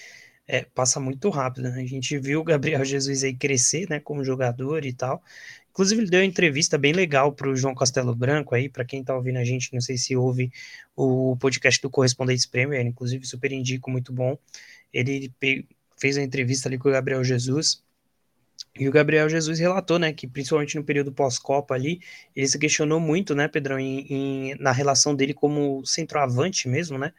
é, passa muito rápido. Né? A gente viu o Gabriel Jesus aí crescer, né, como jogador e tal. Inclusive, ele deu uma entrevista bem legal para o João Castelo Branco aí, para quem está ouvindo a gente, não sei se ouve o podcast do Correspondentes Premier, inclusive super indico, muito bom. Ele fez a entrevista ali com o Gabriel Jesus, e o Gabriel Jesus relatou, né, que principalmente no período pós-Copa ali, ele se questionou muito, né, Pedrão, em, em, na relação dele como centroavante mesmo, né,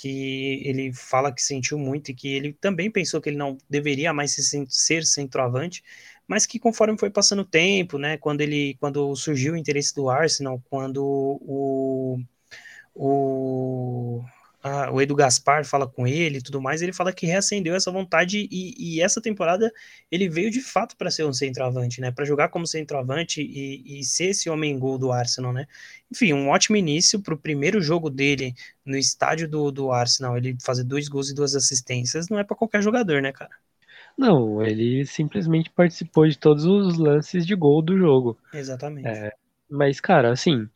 que ele fala que sentiu muito e que ele também pensou que ele não deveria mais ser centroavante, mas que conforme foi passando o tempo, né, quando ele, quando surgiu o interesse do Arsenal, quando o, o o Edu Gaspar fala com ele e tudo mais, ele fala que reacendeu essa vontade e, e essa temporada ele veio de fato para ser um centroavante, né? Para jogar como centroavante e, e, ser esse homem gol do Arsenal, né? Enfim, um ótimo início para o primeiro jogo dele no estádio do, do Arsenal, ele fazer dois gols e duas assistências, não é para qualquer jogador, né, cara? Não, ele simplesmente participou de todos os lances de gol do jogo. Exatamente. É, mas, cara, assim,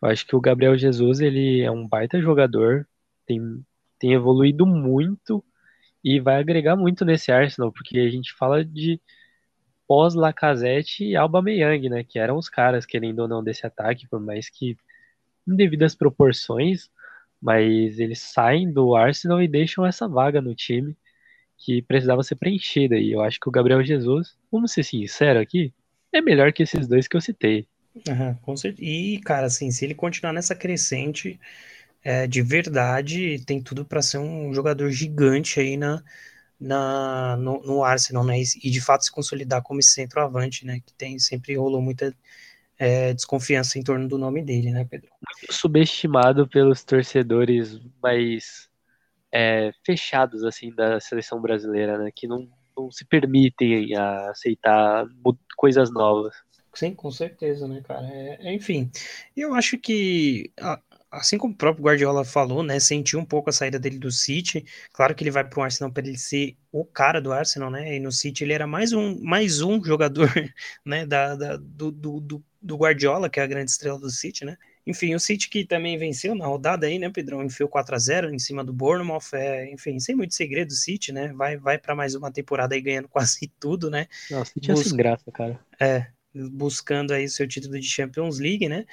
eu acho que o Gabriel Jesus, ele é um baita jogador, tem, tem evoluído muito e vai agregar muito nesse Arsenal, porque a gente fala de pós-Lacazette e Alba Meyang, né, que eram os caras, querendo ou não, desse ataque, por mais que em devidas proporções, mas eles saem do Arsenal e deixam essa vaga no time que precisava ser preenchida, e eu acho que o Gabriel Jesus, vamos ser sincero aqui, é melhor que esses dois que eu citei. Uhum, com certeza. E, cara, assim, se ele continuar nessa crescente, é, de verdade, tem tudo para ser um jogador gigante aí na, na, no, no, Arsenal, né? E, de fato se consolidar como esse centroavante, né? Que tem, sempre rolou muita é, desconfiança em torno do nome dele, né, Pedro? Subestimado pelos torcedores mais é, fechados, assim, da seleção brasileira, né? Que não, não se permitem a aceitar coisas novas. Sim, com certeza, né, cara? É, enfim, eu acho que assim como o próprio Guardiola falou, né, sentiu um pouco a saída dele do City. Claro que ele vai para o Arsenal para ele ser o cara do Arsenal, né? E no City ele era mais um, mais um jogador, né, da, da do, do, do, Guardiola, que é a grande estrela do City, né? Enfim, o City que também venceu na rodada aí, né, Pedrão? Enfiou 4 a 0 em cima do Bournemouth. É, enfim, sem muito segredo, o City, né? Vai, vai para mais uma temporada aí ganhando quase tudo, né? O City Bus... é sem graça, cara. É, buscando aí seu título de Champions League, né?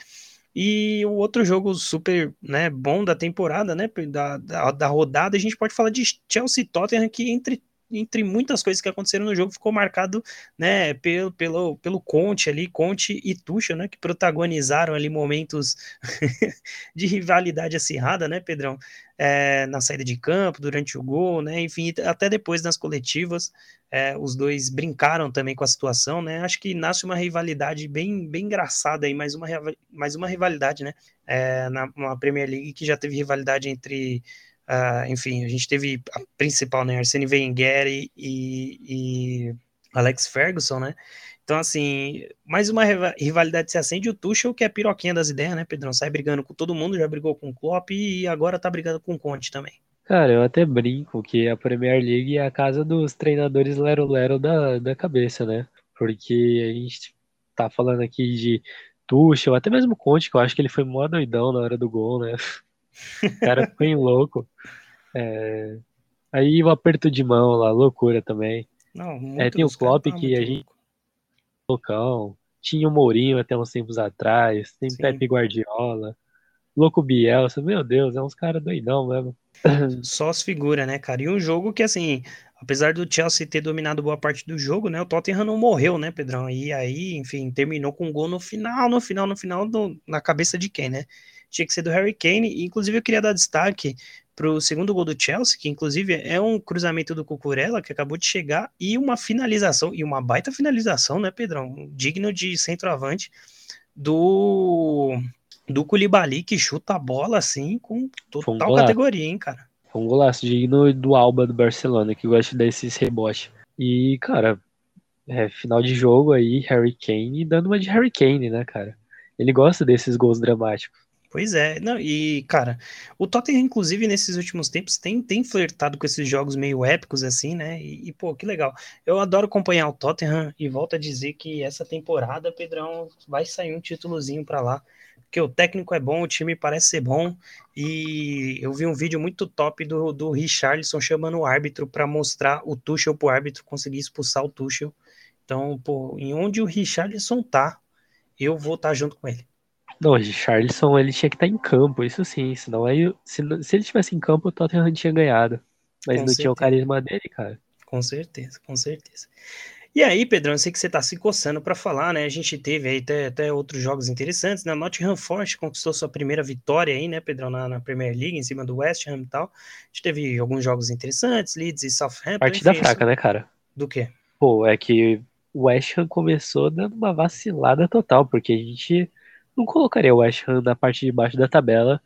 E o outro jogo super né, bom da temporada, né, da, da, da rodada, a gente pode falar de Chelsea Tottenham, que entre entre muitas coisas que aconteceram no jogo, ficou marcado, né, pelo, pelo, pelo Conte ali, Conte e Tuchel, né, que protagonizaram ali momentos de rivalidade acirrada, né, Pedrão, é, na saída de campo, durante o gol, né, enfim, até depois nas coletivas, é, os dois brincaram também com a situação, né, acho que nasce uma rivalidade bem, bem engraçada aí, mais uma, mais uma rivalidade, né, é, na, na Premier League que já teve rivalidade entre Uh, enfim, a gente teve a principal, né, Arsene Wenger e, e, Alex Ferguson, né? Então, assim, mais uma rivalidade se acende. O Tuchel, que é piroquinha das ideias, né, Pedrão? Sai brigando com todo mundo, já brigou com o Klopp e agora tá brigando com o Conte também. Cara, eu até brinco que a Premier League é a casa dos treinadores lero-lero da, da cabeça, né? Porque a gente tá falando aqui de Tuchel, até mesmo Conte, que eu acho que ele foi mó doidão na hora do gol, né? O cara ficou em louco. É... Aí o aperto de mão lá, loucura também. Não, é, tem o Klopp que a gente. Loucão. Tinha o Mourinho até uns tempos atrás. Tem Sim. Pepe Guardiola. Louco Bielsa. Meu Deus, é uns caras doidão mesmo. Só as figuras, né, cara? E um jogo que, assim, apesar do Chelsea ter dominado boa parte do jogo, né, o Tottenham não morreu, né, Pedrão? E aí, enfim, terminou com um gol no final, no final, no final, do, na cabeça de quem, né? Tinha que ser do Harry Kane. E, inclusive, eu queria dar destaque para o segundo gol do Chelsea, que inclusive é um cruzamento do Cucurella, que acabou de chegar, e uma finalização, e uma baita finalização, né, Pedrão? Digno de centroavante do do Koulibaly, que chuta a bola assim com total um categoria, hein, cara? Foi um golaço digno do Alba do Barcelona, que gosta desses rebotes. E, cara, é, final de jogo aí, Harry Kane dando uma de Harry Kane, né, cara? Ele gosta desses gols dramáticos. Pois é, não, e cara, o Tottenham, inclusive, nesses últimos tempos, tem, tem flertado com esses jogos meio épicos, assim, né? E, e, pô, que legal. Eu adoro acompanhar o Tottenham e volto a dizer que essa temporada, Pedrão, vai sair um títulozinho para lá. Porque o técnico é bom, o time parece ser bom. E eu vi um vídeo muito top do, do Richarlison chamando o árbitro para mostrar o Tuchel pro árbitro conseguir expulsar o Tuchel Então, pô, em onde o Richarlison tá, eu vou estar tá junto com ele. Não, o Richarlison ele tinha que estar tá em campo, isso sim. Senão aí, se, se ele tivesse em campo, o Tottenham tinha ganhado. Mas com não certeza. tinha o carisma dele, cara. Com certeza, com certeza. E aí, Pedrão, eu sei que você está se coçando para falar, né? A gente teve aí até, até outros jogos interessantes, né? Nottingham Forest conquistou sua primeira vitória aí, né, Pedrão, na, na, Premier League, em cima do West Ham e tal. A gente teve alguns jogos interessantes, Leeds e Southampton. Partida enfim, fraca, isso... né, cara? Do quê? Pô, é que o West Ham começou dando uma vacilada total, porque a gente não colocaria o West Ham na parte de baixo da tabela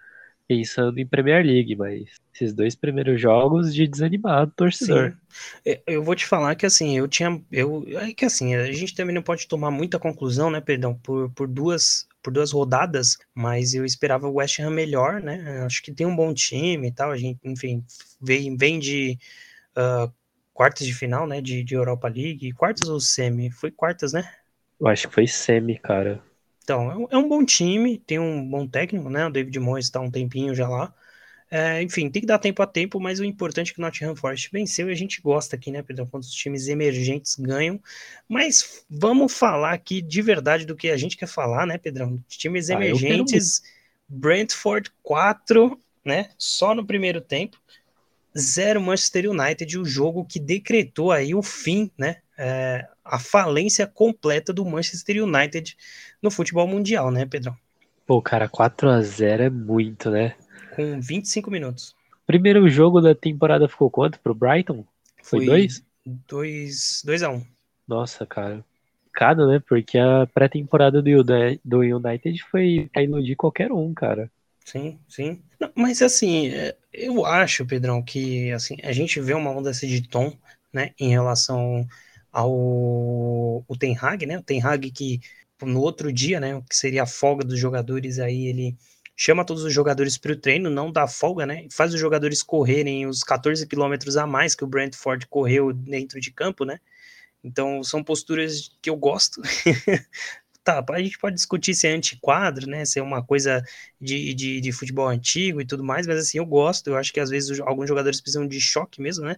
pensando em Premier League, mas esses dois primeiros jogos de desanimado torcedor. Sim. É, eu vou te falar que assim, eu tinha. Eu, é que assim, a gente também não pode tomar muita conclusão, né, perdão, por, por duas. Por duas rodadas, mas eu esperava o West Ham melhor, né? Acho que tem um bom time e tal. A gente, enfim, vem, vem de uh, quartas de final, né? De, de Europa League. Quartas ou semi? Foi quartas, né? Eu acho que foi semi, cara. Então, é um, é um bom time, tem um bom técnico, né? O David Moyes está um tempinho já lá. É, enfim, tem que dar tempo a tempo, mas o importante é que o Nottingham Forest venceu e a gente gosta aqui, né, Pedro, quando os times emergentes ganham. Mas vamos falar aqui de verdade do que a gente quer falar, né, Pedrão? Times ah, emergentes, Brentford 4, né, só no primeiro tempo. Zero Manchester United, o jogo que decretou aí o fim, né, é, a falência completa do Manchester United no futebol mundial, né, Pedrão? Pô, cara, 4 a 0 é muito, né? Com 25 minutos. Primeiro jogo da temporada ficou quanto pro Brighton? Foi 2? 2 a 1 um. Nossa, cara. Cada, né? Porque a pré-temporada do, do United foi pra iludir qualquer um, cara. Sim, sim. Não, mas assim, é, eu acho, Pedrão, que assim, a gente vê uma mudança de tom, né, em relação ao o Ten Hag, né? O Ten Hag que no outro dia, né, que seria a folga dos jogadores, aí ele chama todos os jogadores para o treino, não dá folga, né? Faz os jogadores correrem os 14 quilômetros a mais que o Brentford correu dentro de campo, né? Então são posturas que eu gosto. tá, a gente pode discutir se é antiquadro, né? Se é uma coisa de, de, de futebol antigo e tudo mais, mas assim, eu gosto. Eu acho que às vezes alguns jogadores precisam de choque mesmo, né?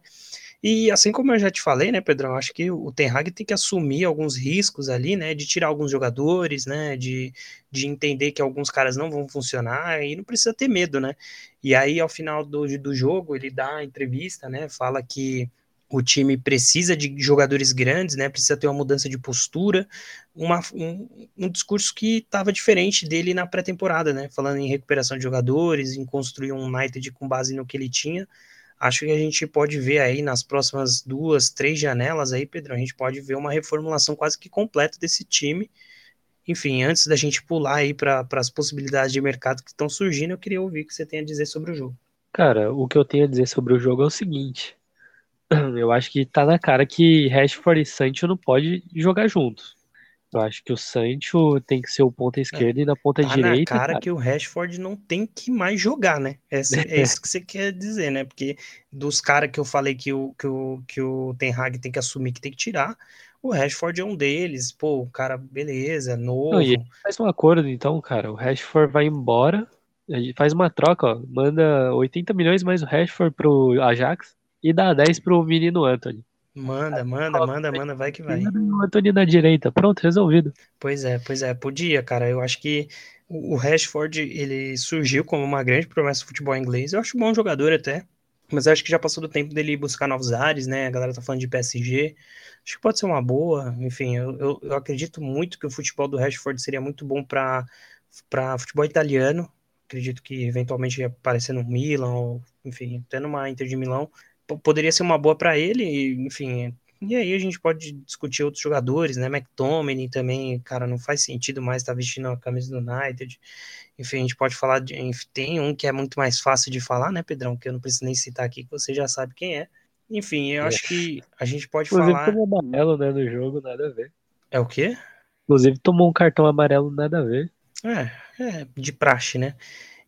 E assim como eu já te falei, né, Pedrão, acho que o Ten Hag tem que assumir alguns riscos ali, né, de tirar alguns jogadores, né, de, de entender que alguns caras não vão funcionar e não precisa ter medo, né. E aí, ao final do, do jogo, ele dá a entrevista, né, fala que o time precisa de jogadores grandes, né? Precisa ter uma mudança de postura, uma, um, um discurso que estava diferente dele na pré-temporada, né? Falando em recuperação de jogadores, em construir um United com base no que ele tinha acho que a gente pode ver aí nas próximas duas, três janelas aí, Pedro, a gente pode ver uma reformulação quase que completa desse time. Enfim, antes da gente pular aí para as possibilidades de mercado que estão surgindo, eu queria ouvir o que você tem a dizer sobre o jogo. Cara, o que eu tenho a dizer sobre o jogo é o seguinte. Eu acho que tá na cara que Rashford e Sancho não pode jogar juntos. Eu acho que o Sancho tem que ser o ponta esquerda é, e na ponta tá direita. Na cara, cara que o Rashford não tem que mais jogar, né? É, é isso que você quer dizer, né? Porque dos caras que eu falei que o, que, o, que o Ten Hag tem que assumir que tem que tirar, o Rashford é um deles. Pô, o cara, beleza, novo. Não, e faz um acordo, então, cara. O Rashford vai embora, faz uma troca, ó, manda 80 milhões mais o Rashford pro Ajax e dá 10 pro menino Anthony. Manda, manda, manda, manda, vai que vai. Antônio na direita, pronto, resolvido. Pois é, pois é, podia, cara. Eu acho que o Rashford, ele surgiu como uma grande promessa do futebol inglês. Eu acho bom jogador até, mas acho que já passou do tempo dele buscar novos ares, né? A galera tá falando de PSG. Acho que pode ser uma boa. Enfim, eu, eu, eu acredito muito que o futebol do Rashford seria muito bom para futebol italiano. Acredito que eventualmente ia aparecer no Milan, ou enfim, até numa Inter de Milão poderia ser uma boa para ele, enfim. E aí a gente pode discutir outros jogadores, né? McTominay também, cara, não faz sentido mais estar tá vestindo a camisa do United. Enfim, a gente pode falar de. Tem um que é muito mais fácil de falar, né, Pedrão? Que eu não preciso nem citar aqui, que você já sabe quem é. Enfim, eu é. acho que a gente pode Inclusive, falar. tomou amarelo, né, no jogo, nada a ver. É o quê? Inclusive tomou um cartão amarelo, nada a ver. É, é de praxe, né?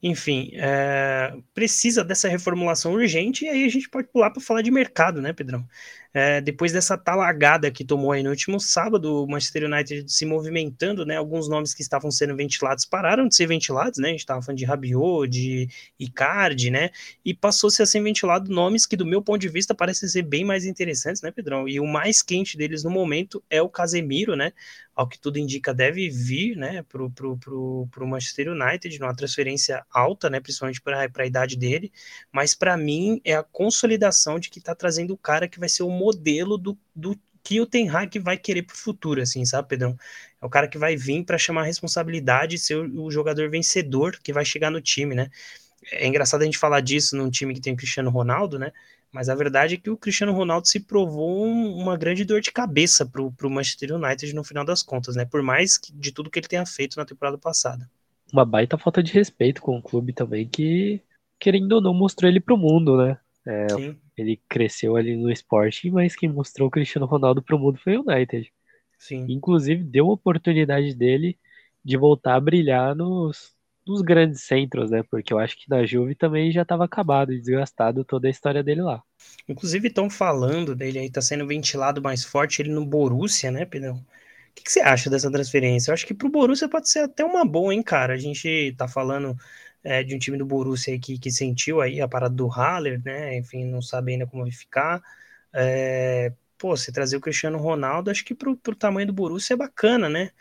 Enfim, é, precisa dessa reformulação urgente e aí a gente pode pular para falar de mercado, né, Pedrão? É, depois dessa talagada que tomou aí no último sábado, o Manchester United se movimentando, né? Alguns nomes que estavam sendo ventilados pararam de ser ventilados, né? A gente estava falando de Rabiot, de Icardi, né? E passou-se a ser ventilado nomes que, do meu ponto de vista, parecem ser bem mais interessantes, né, Pedrão? E o mais quente deles no momento é o Casemiro, né? Ao que tudo indica, deve vir, né, pro, pro, pro, pro Manchester United, numa transferência alta, né? Principalmente para a idade dele. Mas para mim é a consolidação de que está trazendo o cara que vai ser o modelo do, do que o Ten Hag vai querer para o futuro, assim, sabe, Pedrão? É o cara que vai vir para chamar a responsabilidade e ser o, o, jogador vencedor que vai chegar no time, né? É engraçado a gente falar disso num time que tem o Cristiano Ronaldo, né? Mas a verdade é que o Cristiano Ronaldo se provou um, uma grande dor de cabeça para o Manchester United no final das contas, né? Por mais que, de tudo que ele tenha feito na temporada passada. Uma baita falta de respeito com o clube também, que, querendo ou não, mostrou ele para o mundo, né? É, ele cresceu ali no esporte, mas quem mostrou o Cristiano Ronaldo para o mundo foi o United. Sim. Inclusive, deu a oportunidade dele de voltar a brilhar nos, nos grandes centros, né? Porque eu acho que na Juve também já estava acabado e desgastado toda a história dele lá. Inclusive, estão falando dele aí, tá sendo ventilado mais forte ele no Borussia, né, Pedrão? O que, que, você acha dessa transferência? Eu acho que pro Borussia pode ser até uma boa, hein, cara? A gente tá falando é, de um time do Borussia que, que sentiu aí a parada do Haller, né? Enfim, não sabe ainda como vai ficar. É, pô, se trazer o Cristiano Ronaldo, acho que pro, pro tamanho do Borussia é bacana, né?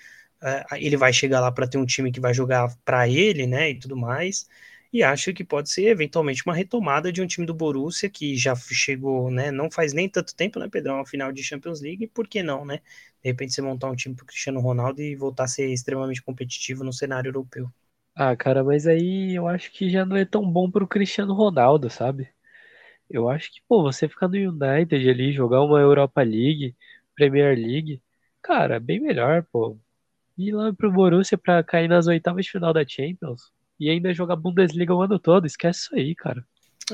É, ele vai chegar lá para ter um time que vai jogar para ele, né? E tudo mais. E acho que pode ser eventualmente uma retomada de um time do Borussia que já chegou, né? Não faz nem tanto tempo, né, Pedrão? Ao final de Champions League, por que não, né? De repente você montar um time pro Cristiano Ronaldo e voltar a ser extremamente competitivo no cenário europeu. Ah, cara, mas aí eu acho que já não é tão bom pro Cristiano Ronaldo, sabe? Eu acho que, pô, você ficar no United ali, jogar uma Europa League, Premier League, cara, bem melhor, pô. Ir lá pro Borussia pra cair nas oitavas de final da Champions e ainda jogar Bundesliga o ano todo, esquece isso aí, cara.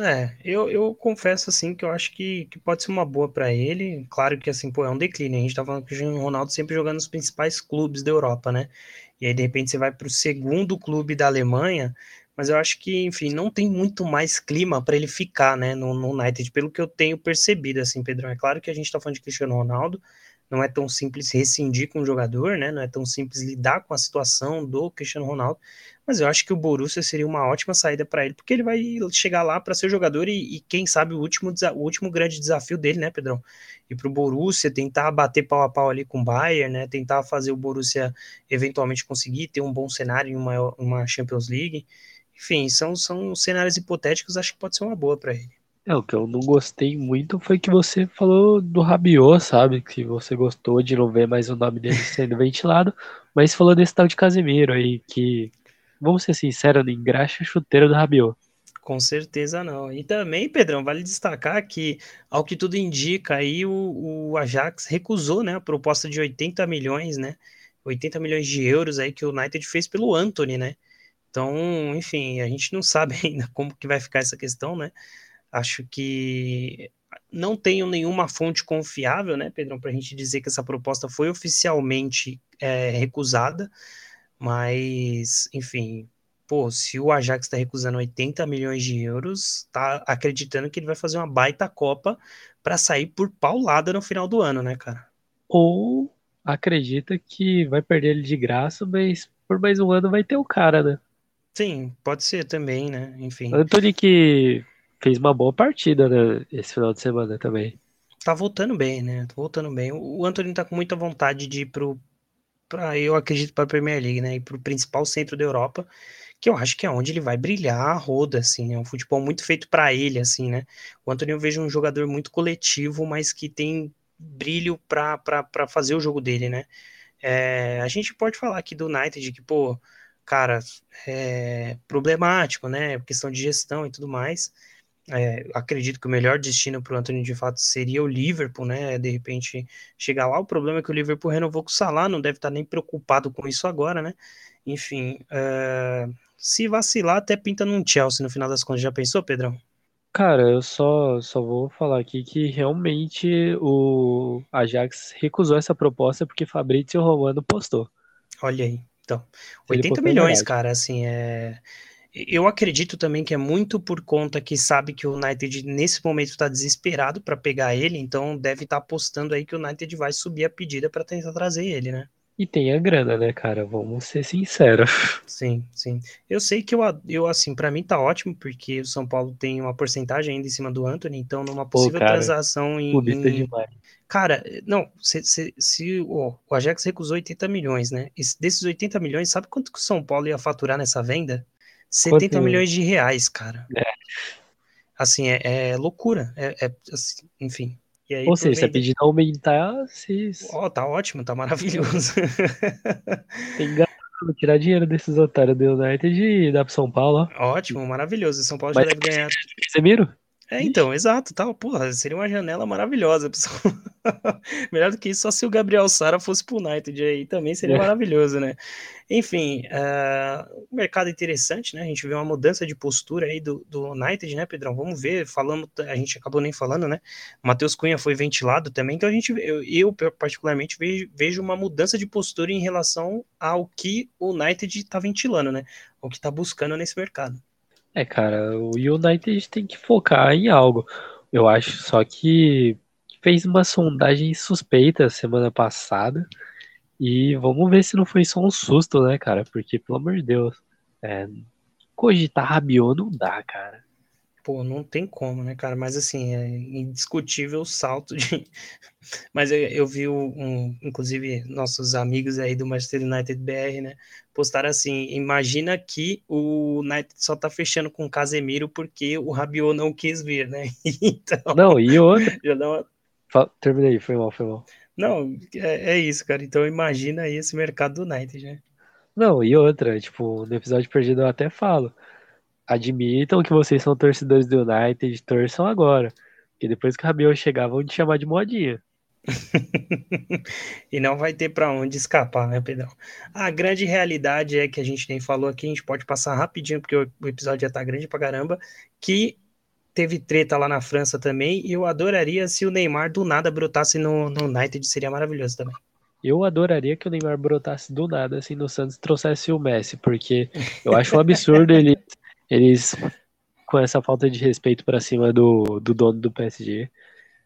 É, eu, eu confesso assim que eu acho que, que pode ser uma boa para ele. Claro que assim, pô, é um declínio. A gente tá falando que o Ronaldo sempre jogando nos principais clubes da Europa, né? e aí de repente você vai para o segundo clube da Alemanha, mas eu acho que, enfim, não tem muito mais clima para ele ficar, né, no, no, United, pelo que eu tenho percebido, assim, Pedrão. É claro que a gente está falando de Cristiano Ronaldo, não é tão simples rescindir com o jogador, né, não é tão simples lidar com a situação do Cristiano Ronaldo, mas eu acho que o Borussia seria uma ótima saída para ele, porque ele vai chegar lá para ser jogador e, e, quem sabe o último, o último grande desafio dele, né, Pedrão? Ir para o Borussia, tentar bater pau a pau ali com o Bayern, né? Tentar fazer o Borussia eventualmente conseguir ter um bom cenário em uma, uma Champions League. Enfim, são, são cenários hipotéticos, acho que pode ser uma boa para ele. É, o que eu não gostei muito foi que você falou do Rabiot, sabe? Que você gostou de não ver mais o nome dele sendo ventilado, mas falou desse tal de Casemiro aí, que vamos ser sinceros, não engraxa chuteiro do Rabiot. Com certeza não. E também, Pedrão, vale destacar que, ao que tudo indica, aí o, o Ajax recusou né, a proposta de 80 milhões, né? 80 milhões de euros aí que o United fez pelo Anthony, né? Então, enfim, a gente não sabe ainda como que vai ficar essa questão, né? Acho que não tenho nenhuma fonte confiável, né, Pedrão, para a gente dizer que essa proposta foi oficialmente é, recusada. Mas, enfim, pô, se o Ajax está recusando 80 milhões de euros, tá acreditando que ele vai fazer uma baita Copa para sair por paulada no final do ano, né, cara? Ou acredita que vai perder ele de graça, mas por mais um ano vai ter o cara, né? Sim, pode ser também, né? Enfim. Anthony que fez uma boa partida né, esse final de semana também. Tá voltando bem, né? Tá voltando bem. O Anthony tá com muita vontade de ir pro, para eu acredito para a Premier League, né, e para o principal centro da Europa, que eu acho que é onde ele vai brilhar a roda, assim, é um futebol muito feito para ele, assim, né. O Antônio eu vejo um jogador muito coletivo, mas que tem brilho para fazer o jogo dele, né. É, a gente pode falar aqui do United que, pô, cara, é problemático, né, questão de gestão e tudo mais, é, acredito que o melhor destino para o Antônio de fato seria o Liverpool, né? De repente chegar lá. O problema é que o Liverpool renovou com o Salah, não deve estar nem preocupado com isso agora, né? Enfim, é, se vacilar, até pinta num Chelsea no final das contas. Já pensou, Pedrão? Cara, eu só, só vou falar aqui que realmente o Ajax recusou essa proposta porque Fabrício Romano postou. Olha aí. Então, 80 milhões, cara, assim, é Eu acredito também que é muito por conta que sabe que o United nesse momento está desesperado para pegar ele, então deve estar tá apostando aí que o United vai subir a pedida para tentar trazer ele, né? E tem a grana, né, cara? Vamos ser sinceros. Sim, sim. Eu sei que eu, eu assim, para mim tá ótimo, porque o São Paulo tem uma porcentagem ainda em cima do Anthony, então numa possível Pô, cara, transação em. em... demais. Cara, não, se, se, se oh, o Ajax recusou 80 milhões, né? Esse, desses 80 milhões, sabe quanto que o São Paulo ia faturar nessa venda? 70 quanto... milhões de reais, cara. É. Assim, é, é loucura. É, é assim, enfim. Aí, Ou seja, se a pedida aumentar, se. Ó, oh, tá ótimo, tá maravilhoso. Tem tirar dinheiro desses otários do United e dar pro São Paulo, ó. Ótimo, maravilhoso. São Paulo Mas já deve ganhar. Casemiro? É, então, exato, tal. Porra, seria uma janela maravilhosa. Melhor do que isso, só se o Gabriel Sara fosse pro United aí também seria é. maravilhoso, né? Enfim, uh, mercado interessante, né? A gente vê uma mudança de postura aí do, do United, né, Pedrão? Vamos ver, falamos, a gente acabou nem falando, né? Matheus Cunha foi ventilado também, então a gente, eu, eu particularmente vejo, vejo uma mudança de postura em relação ao que o United tá ventilando, né? O que tá buscando nesse mercado. É, cara, o United tem que focar em algo. Eu acho só que fez uma sondagem suspeita semana passada. E vamos ver se não foi só um susto, né, cara? Porque, pelo amor de Deus, é, cogitar Rabiot não dá, cara. Pô, não tem como, né, cara? Mas assim, é indiscutível o salto de. Mas eu, eu vi um, inclusive, nossos amigos aí do Manchester United BR, né? Postaram assim: imagina que o United só tá fechando com o Casemiro porque o Rabiot não quis vir, né? Então. Não, e outra. Já dá uma... Terminei, foi mal, foi mal. Não, é, é isso, cara. Então imagina aí esse mercado do United, né? Não, e outra, tipo, no episódio perdido eu até falo admitam que vocês são torcedores do United, torçam agora. Porque depois que o Rabiot chegar, vão te chamar de modinha. e não vai ter para onde escapar, né, Pedrão? A grande realidade é que a gente nem falou aqui, a gente pode passar rapidinho, porque o episódio já tá grande pra caramba, que teve treta lá na França também, e eu adoraria se o Neymar do nada brotasse no, no United, seria maravilhoso também. Eu adoraria que o Neymar brotasse do nada assim no Santos trouxesse o Messi, porque eu acho um absurdo ele eles com essa falta de respeito para cima do, do dono do PSG.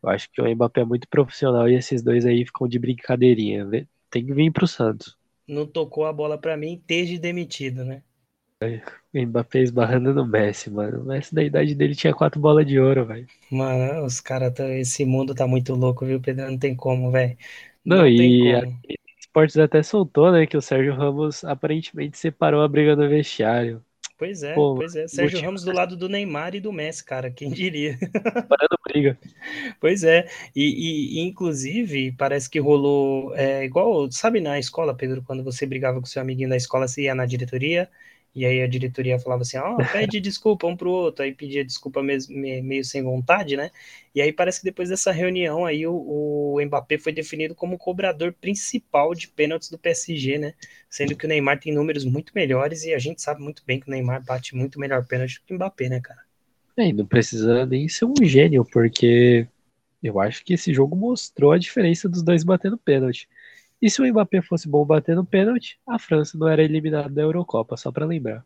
Eu acho que o Mbappé é muito profissional e esses dois aí ficam de brincadeirinha. Tem que vir pro Santos. Não tocou a bola para mim, esteja demitido, né? O Mbappé esbarrando no Messi, mano. O Messi da idade dele tinha quatro bolas de ouro, velho. Mano, os caras, tá, esse mundo tá muito louco, viu, Pedro? Não tem como, velho. Não, Não e a Esportes até soltou, né, que o Sérgio Ramos aparentemente separou a briga no vestiário. Pois é, Pô, pois é. Sérgio Ramos do lado do Neymar e do Messi, cara, quem diria? Parando briga. Pois é, e, e, inclusive parece que rolou é, igual, sabe na escola, Pedro, quando você brigava com seu amiguinho da escola, você ia na diretoria, e aí a diretoria falava assim, ó, oh, pede desculpa um pro outro, aí pedia desculpa mesmo, meio sem vontade, né? E aí parece que depois dessa reunião aí o, o Mbappé foi definido como cobrador principal de pênaltis do PSG, né? Sendo que o Neymar tem números muito melhores e a gente sabe muito bem que o Neymar bate muito melhor pênalti do que o Mbappé, né, cara? É, e não precisa nem ser um gênio, porque eu acho que esse jogo mostrou a diferença dos dois batendo pênalti. E se o Mbappé fosse bom batendo pênalti, a França não era eliminada da Eurocopa, só para lembrar.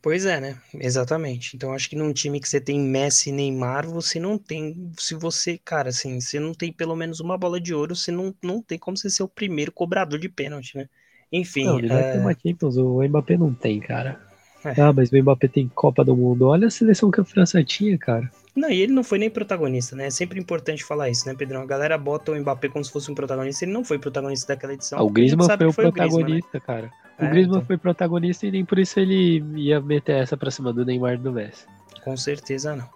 Pois é, né? Exatamente. Então acho que num time que você tem Messi e Neymar, você não tem. Se você, cara, assim, você não tem pelo menos uma bola de ouro, você não, não tem como você ser o primeiro cobrador de pênalti, né? Enfim. Não, ele é... tem uma Champions, o Mbappé não tem, cara. É. Ah, mas o Mbappé tem Copa do Mundo. Olha a seleção que a França tinha, cara. Não, e ele não foi nem protagonista, né? É sempre importante falar isso, né, Pedrão? A galera bota o Mbappé como se fosse um protagonista, ele não foi protagonista daquela edição. Ah, o Griezmann foi o foi protagonista, o Griezmann, né? cara. O é, Griezmann então... foi protagonista e nem por isso ele ia meter essa pra cima do Neymar e do Messi. Com certeza não.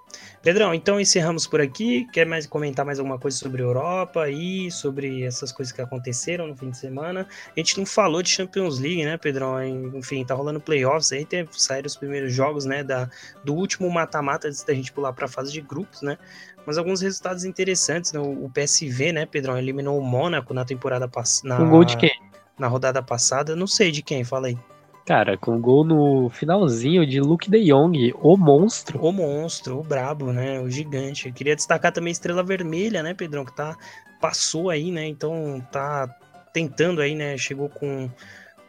Pedrão, então encerramos por aqui. Quer mais comentar mais alguma coisa sobre Europa e sobre essas coisas que aconteceram no fim de semana? A gente não falou de Champions League, né, Pedrão? Enfim, tá rolando playoffs aí, tem, saíram os primeiros jogos, né, da, do último mata-mata antes da gente pular para a fase de grupos, né? Mas alguns resultados interessantes, né? O PSV, né, Pedrão, eliminou o Mônaco na temporada passada. Um gol de quem? Na rodada passada, não sei de quem, fala aí. Cara, com gol no finalzinho de Luke de Jong, o monstro. O monstro, o brabo, né? O gigante. Eu queria destacar também a Estrela Vermelha, né, Pedrão? Que tá, passou aí, né? Então tá tentando aí, né? Chegou com,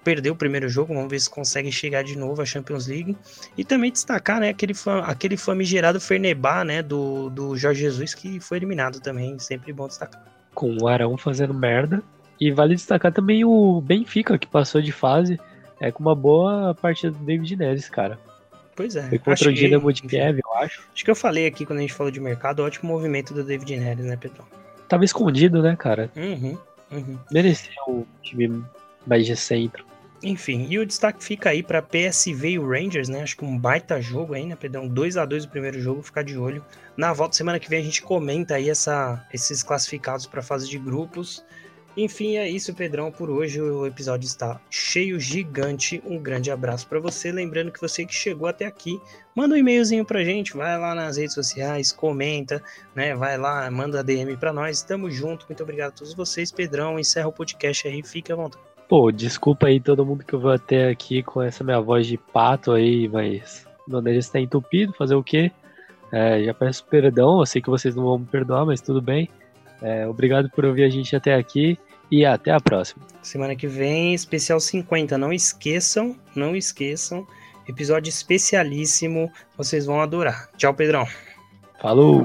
perdeu o primeiro jogo, vamos ver se consegue chegar de novo à Champions League. E também destacar, né, aquele, aquele famigerado Fernebá, né, do, do Jorge Jesus, que foi eliminado também, sempre bom destacar. Com o Arão fazendo merda. E vale destacar também o Benfica, que passou de fase, é com uma boa partida do David Neres, cara. Pois é. Foi contra o Dinamo de Kiev, eu acho. Acho que eu falei aqui quando a gente falou de mercado, ótimo movimento do David Neres, né, Pedro? Tava escondido, né, cara? Uhum, uhum. Mereceu o time mais de centro. Enfim, e o destaque fica aí para PSV e o Rangers, né? Acho que um baita jogo aí, né, Pedrão? 2 a 2 o primeiro jogo, ficar de olho. Na volta semana que vem a gente comenta aí essa, esses classificados para fase de grupos. Enfim, é isso, Pedrão, por hoje. O episódio está cheio, gigante. Um grande abraço para você. Lembrando que você que chegou até aqui, manda um e-mailzinho pra gente, vai lá nas redes sociais, comenta, né? Vai lá, manda DM para nós. Tamo junto. Muito obrigado a todos vocês, Pedrão. Encerra o podcast aí, fique à vontade. Pô, desculpa aí todo mundo que eu vou até aqui com essa minha voz de pato aí, mas meu nariz está entupido, fazer o quê? É, já peço perdão, eu sei que vocês não vão me perdoar, mas tudo bem. É, obrigado por ouvir a gente até aqui e até a próxima. Semana que vem, especial 50. Não esqueçam, não esqueçam. Episódio especialíssimo. Vocês vão adorar. Tchau, Pedrão. Falou!